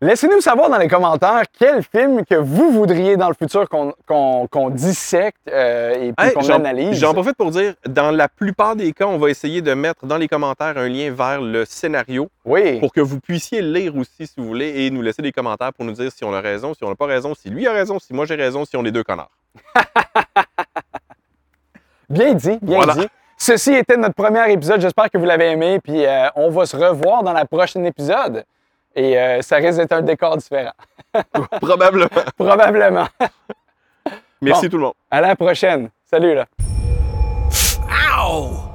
Laissez-nous savoir dans les commentaires quel film que vous voudriez dans le futur qu'on qu'on- qu'on dissecte euh, et puis Hey, qu'on analyse. J'en profite pour dire, dans la plupart des cas, on va essayer de mettre dans les commentaires un lien vers le scénario Oui. pour que vous puissiez le lire aussi si vous voulez et nous laisser des commentaires pour nous dire si on a raison, si on n'a pas raison, si lui a raison, si moi j'ai raison, si on est deux connards. Bien dit, bien Voilà. dit. Ceci était notre premier épisode. J'espère que vous l'avez aimé. Puis euh, on va se revoir dans la prochaine épisode. Et euh, ça risque d'être un décor différent. Probablement. Probablement. Merci Bon. tout le monde. À la prochaine. Salut là. Ow!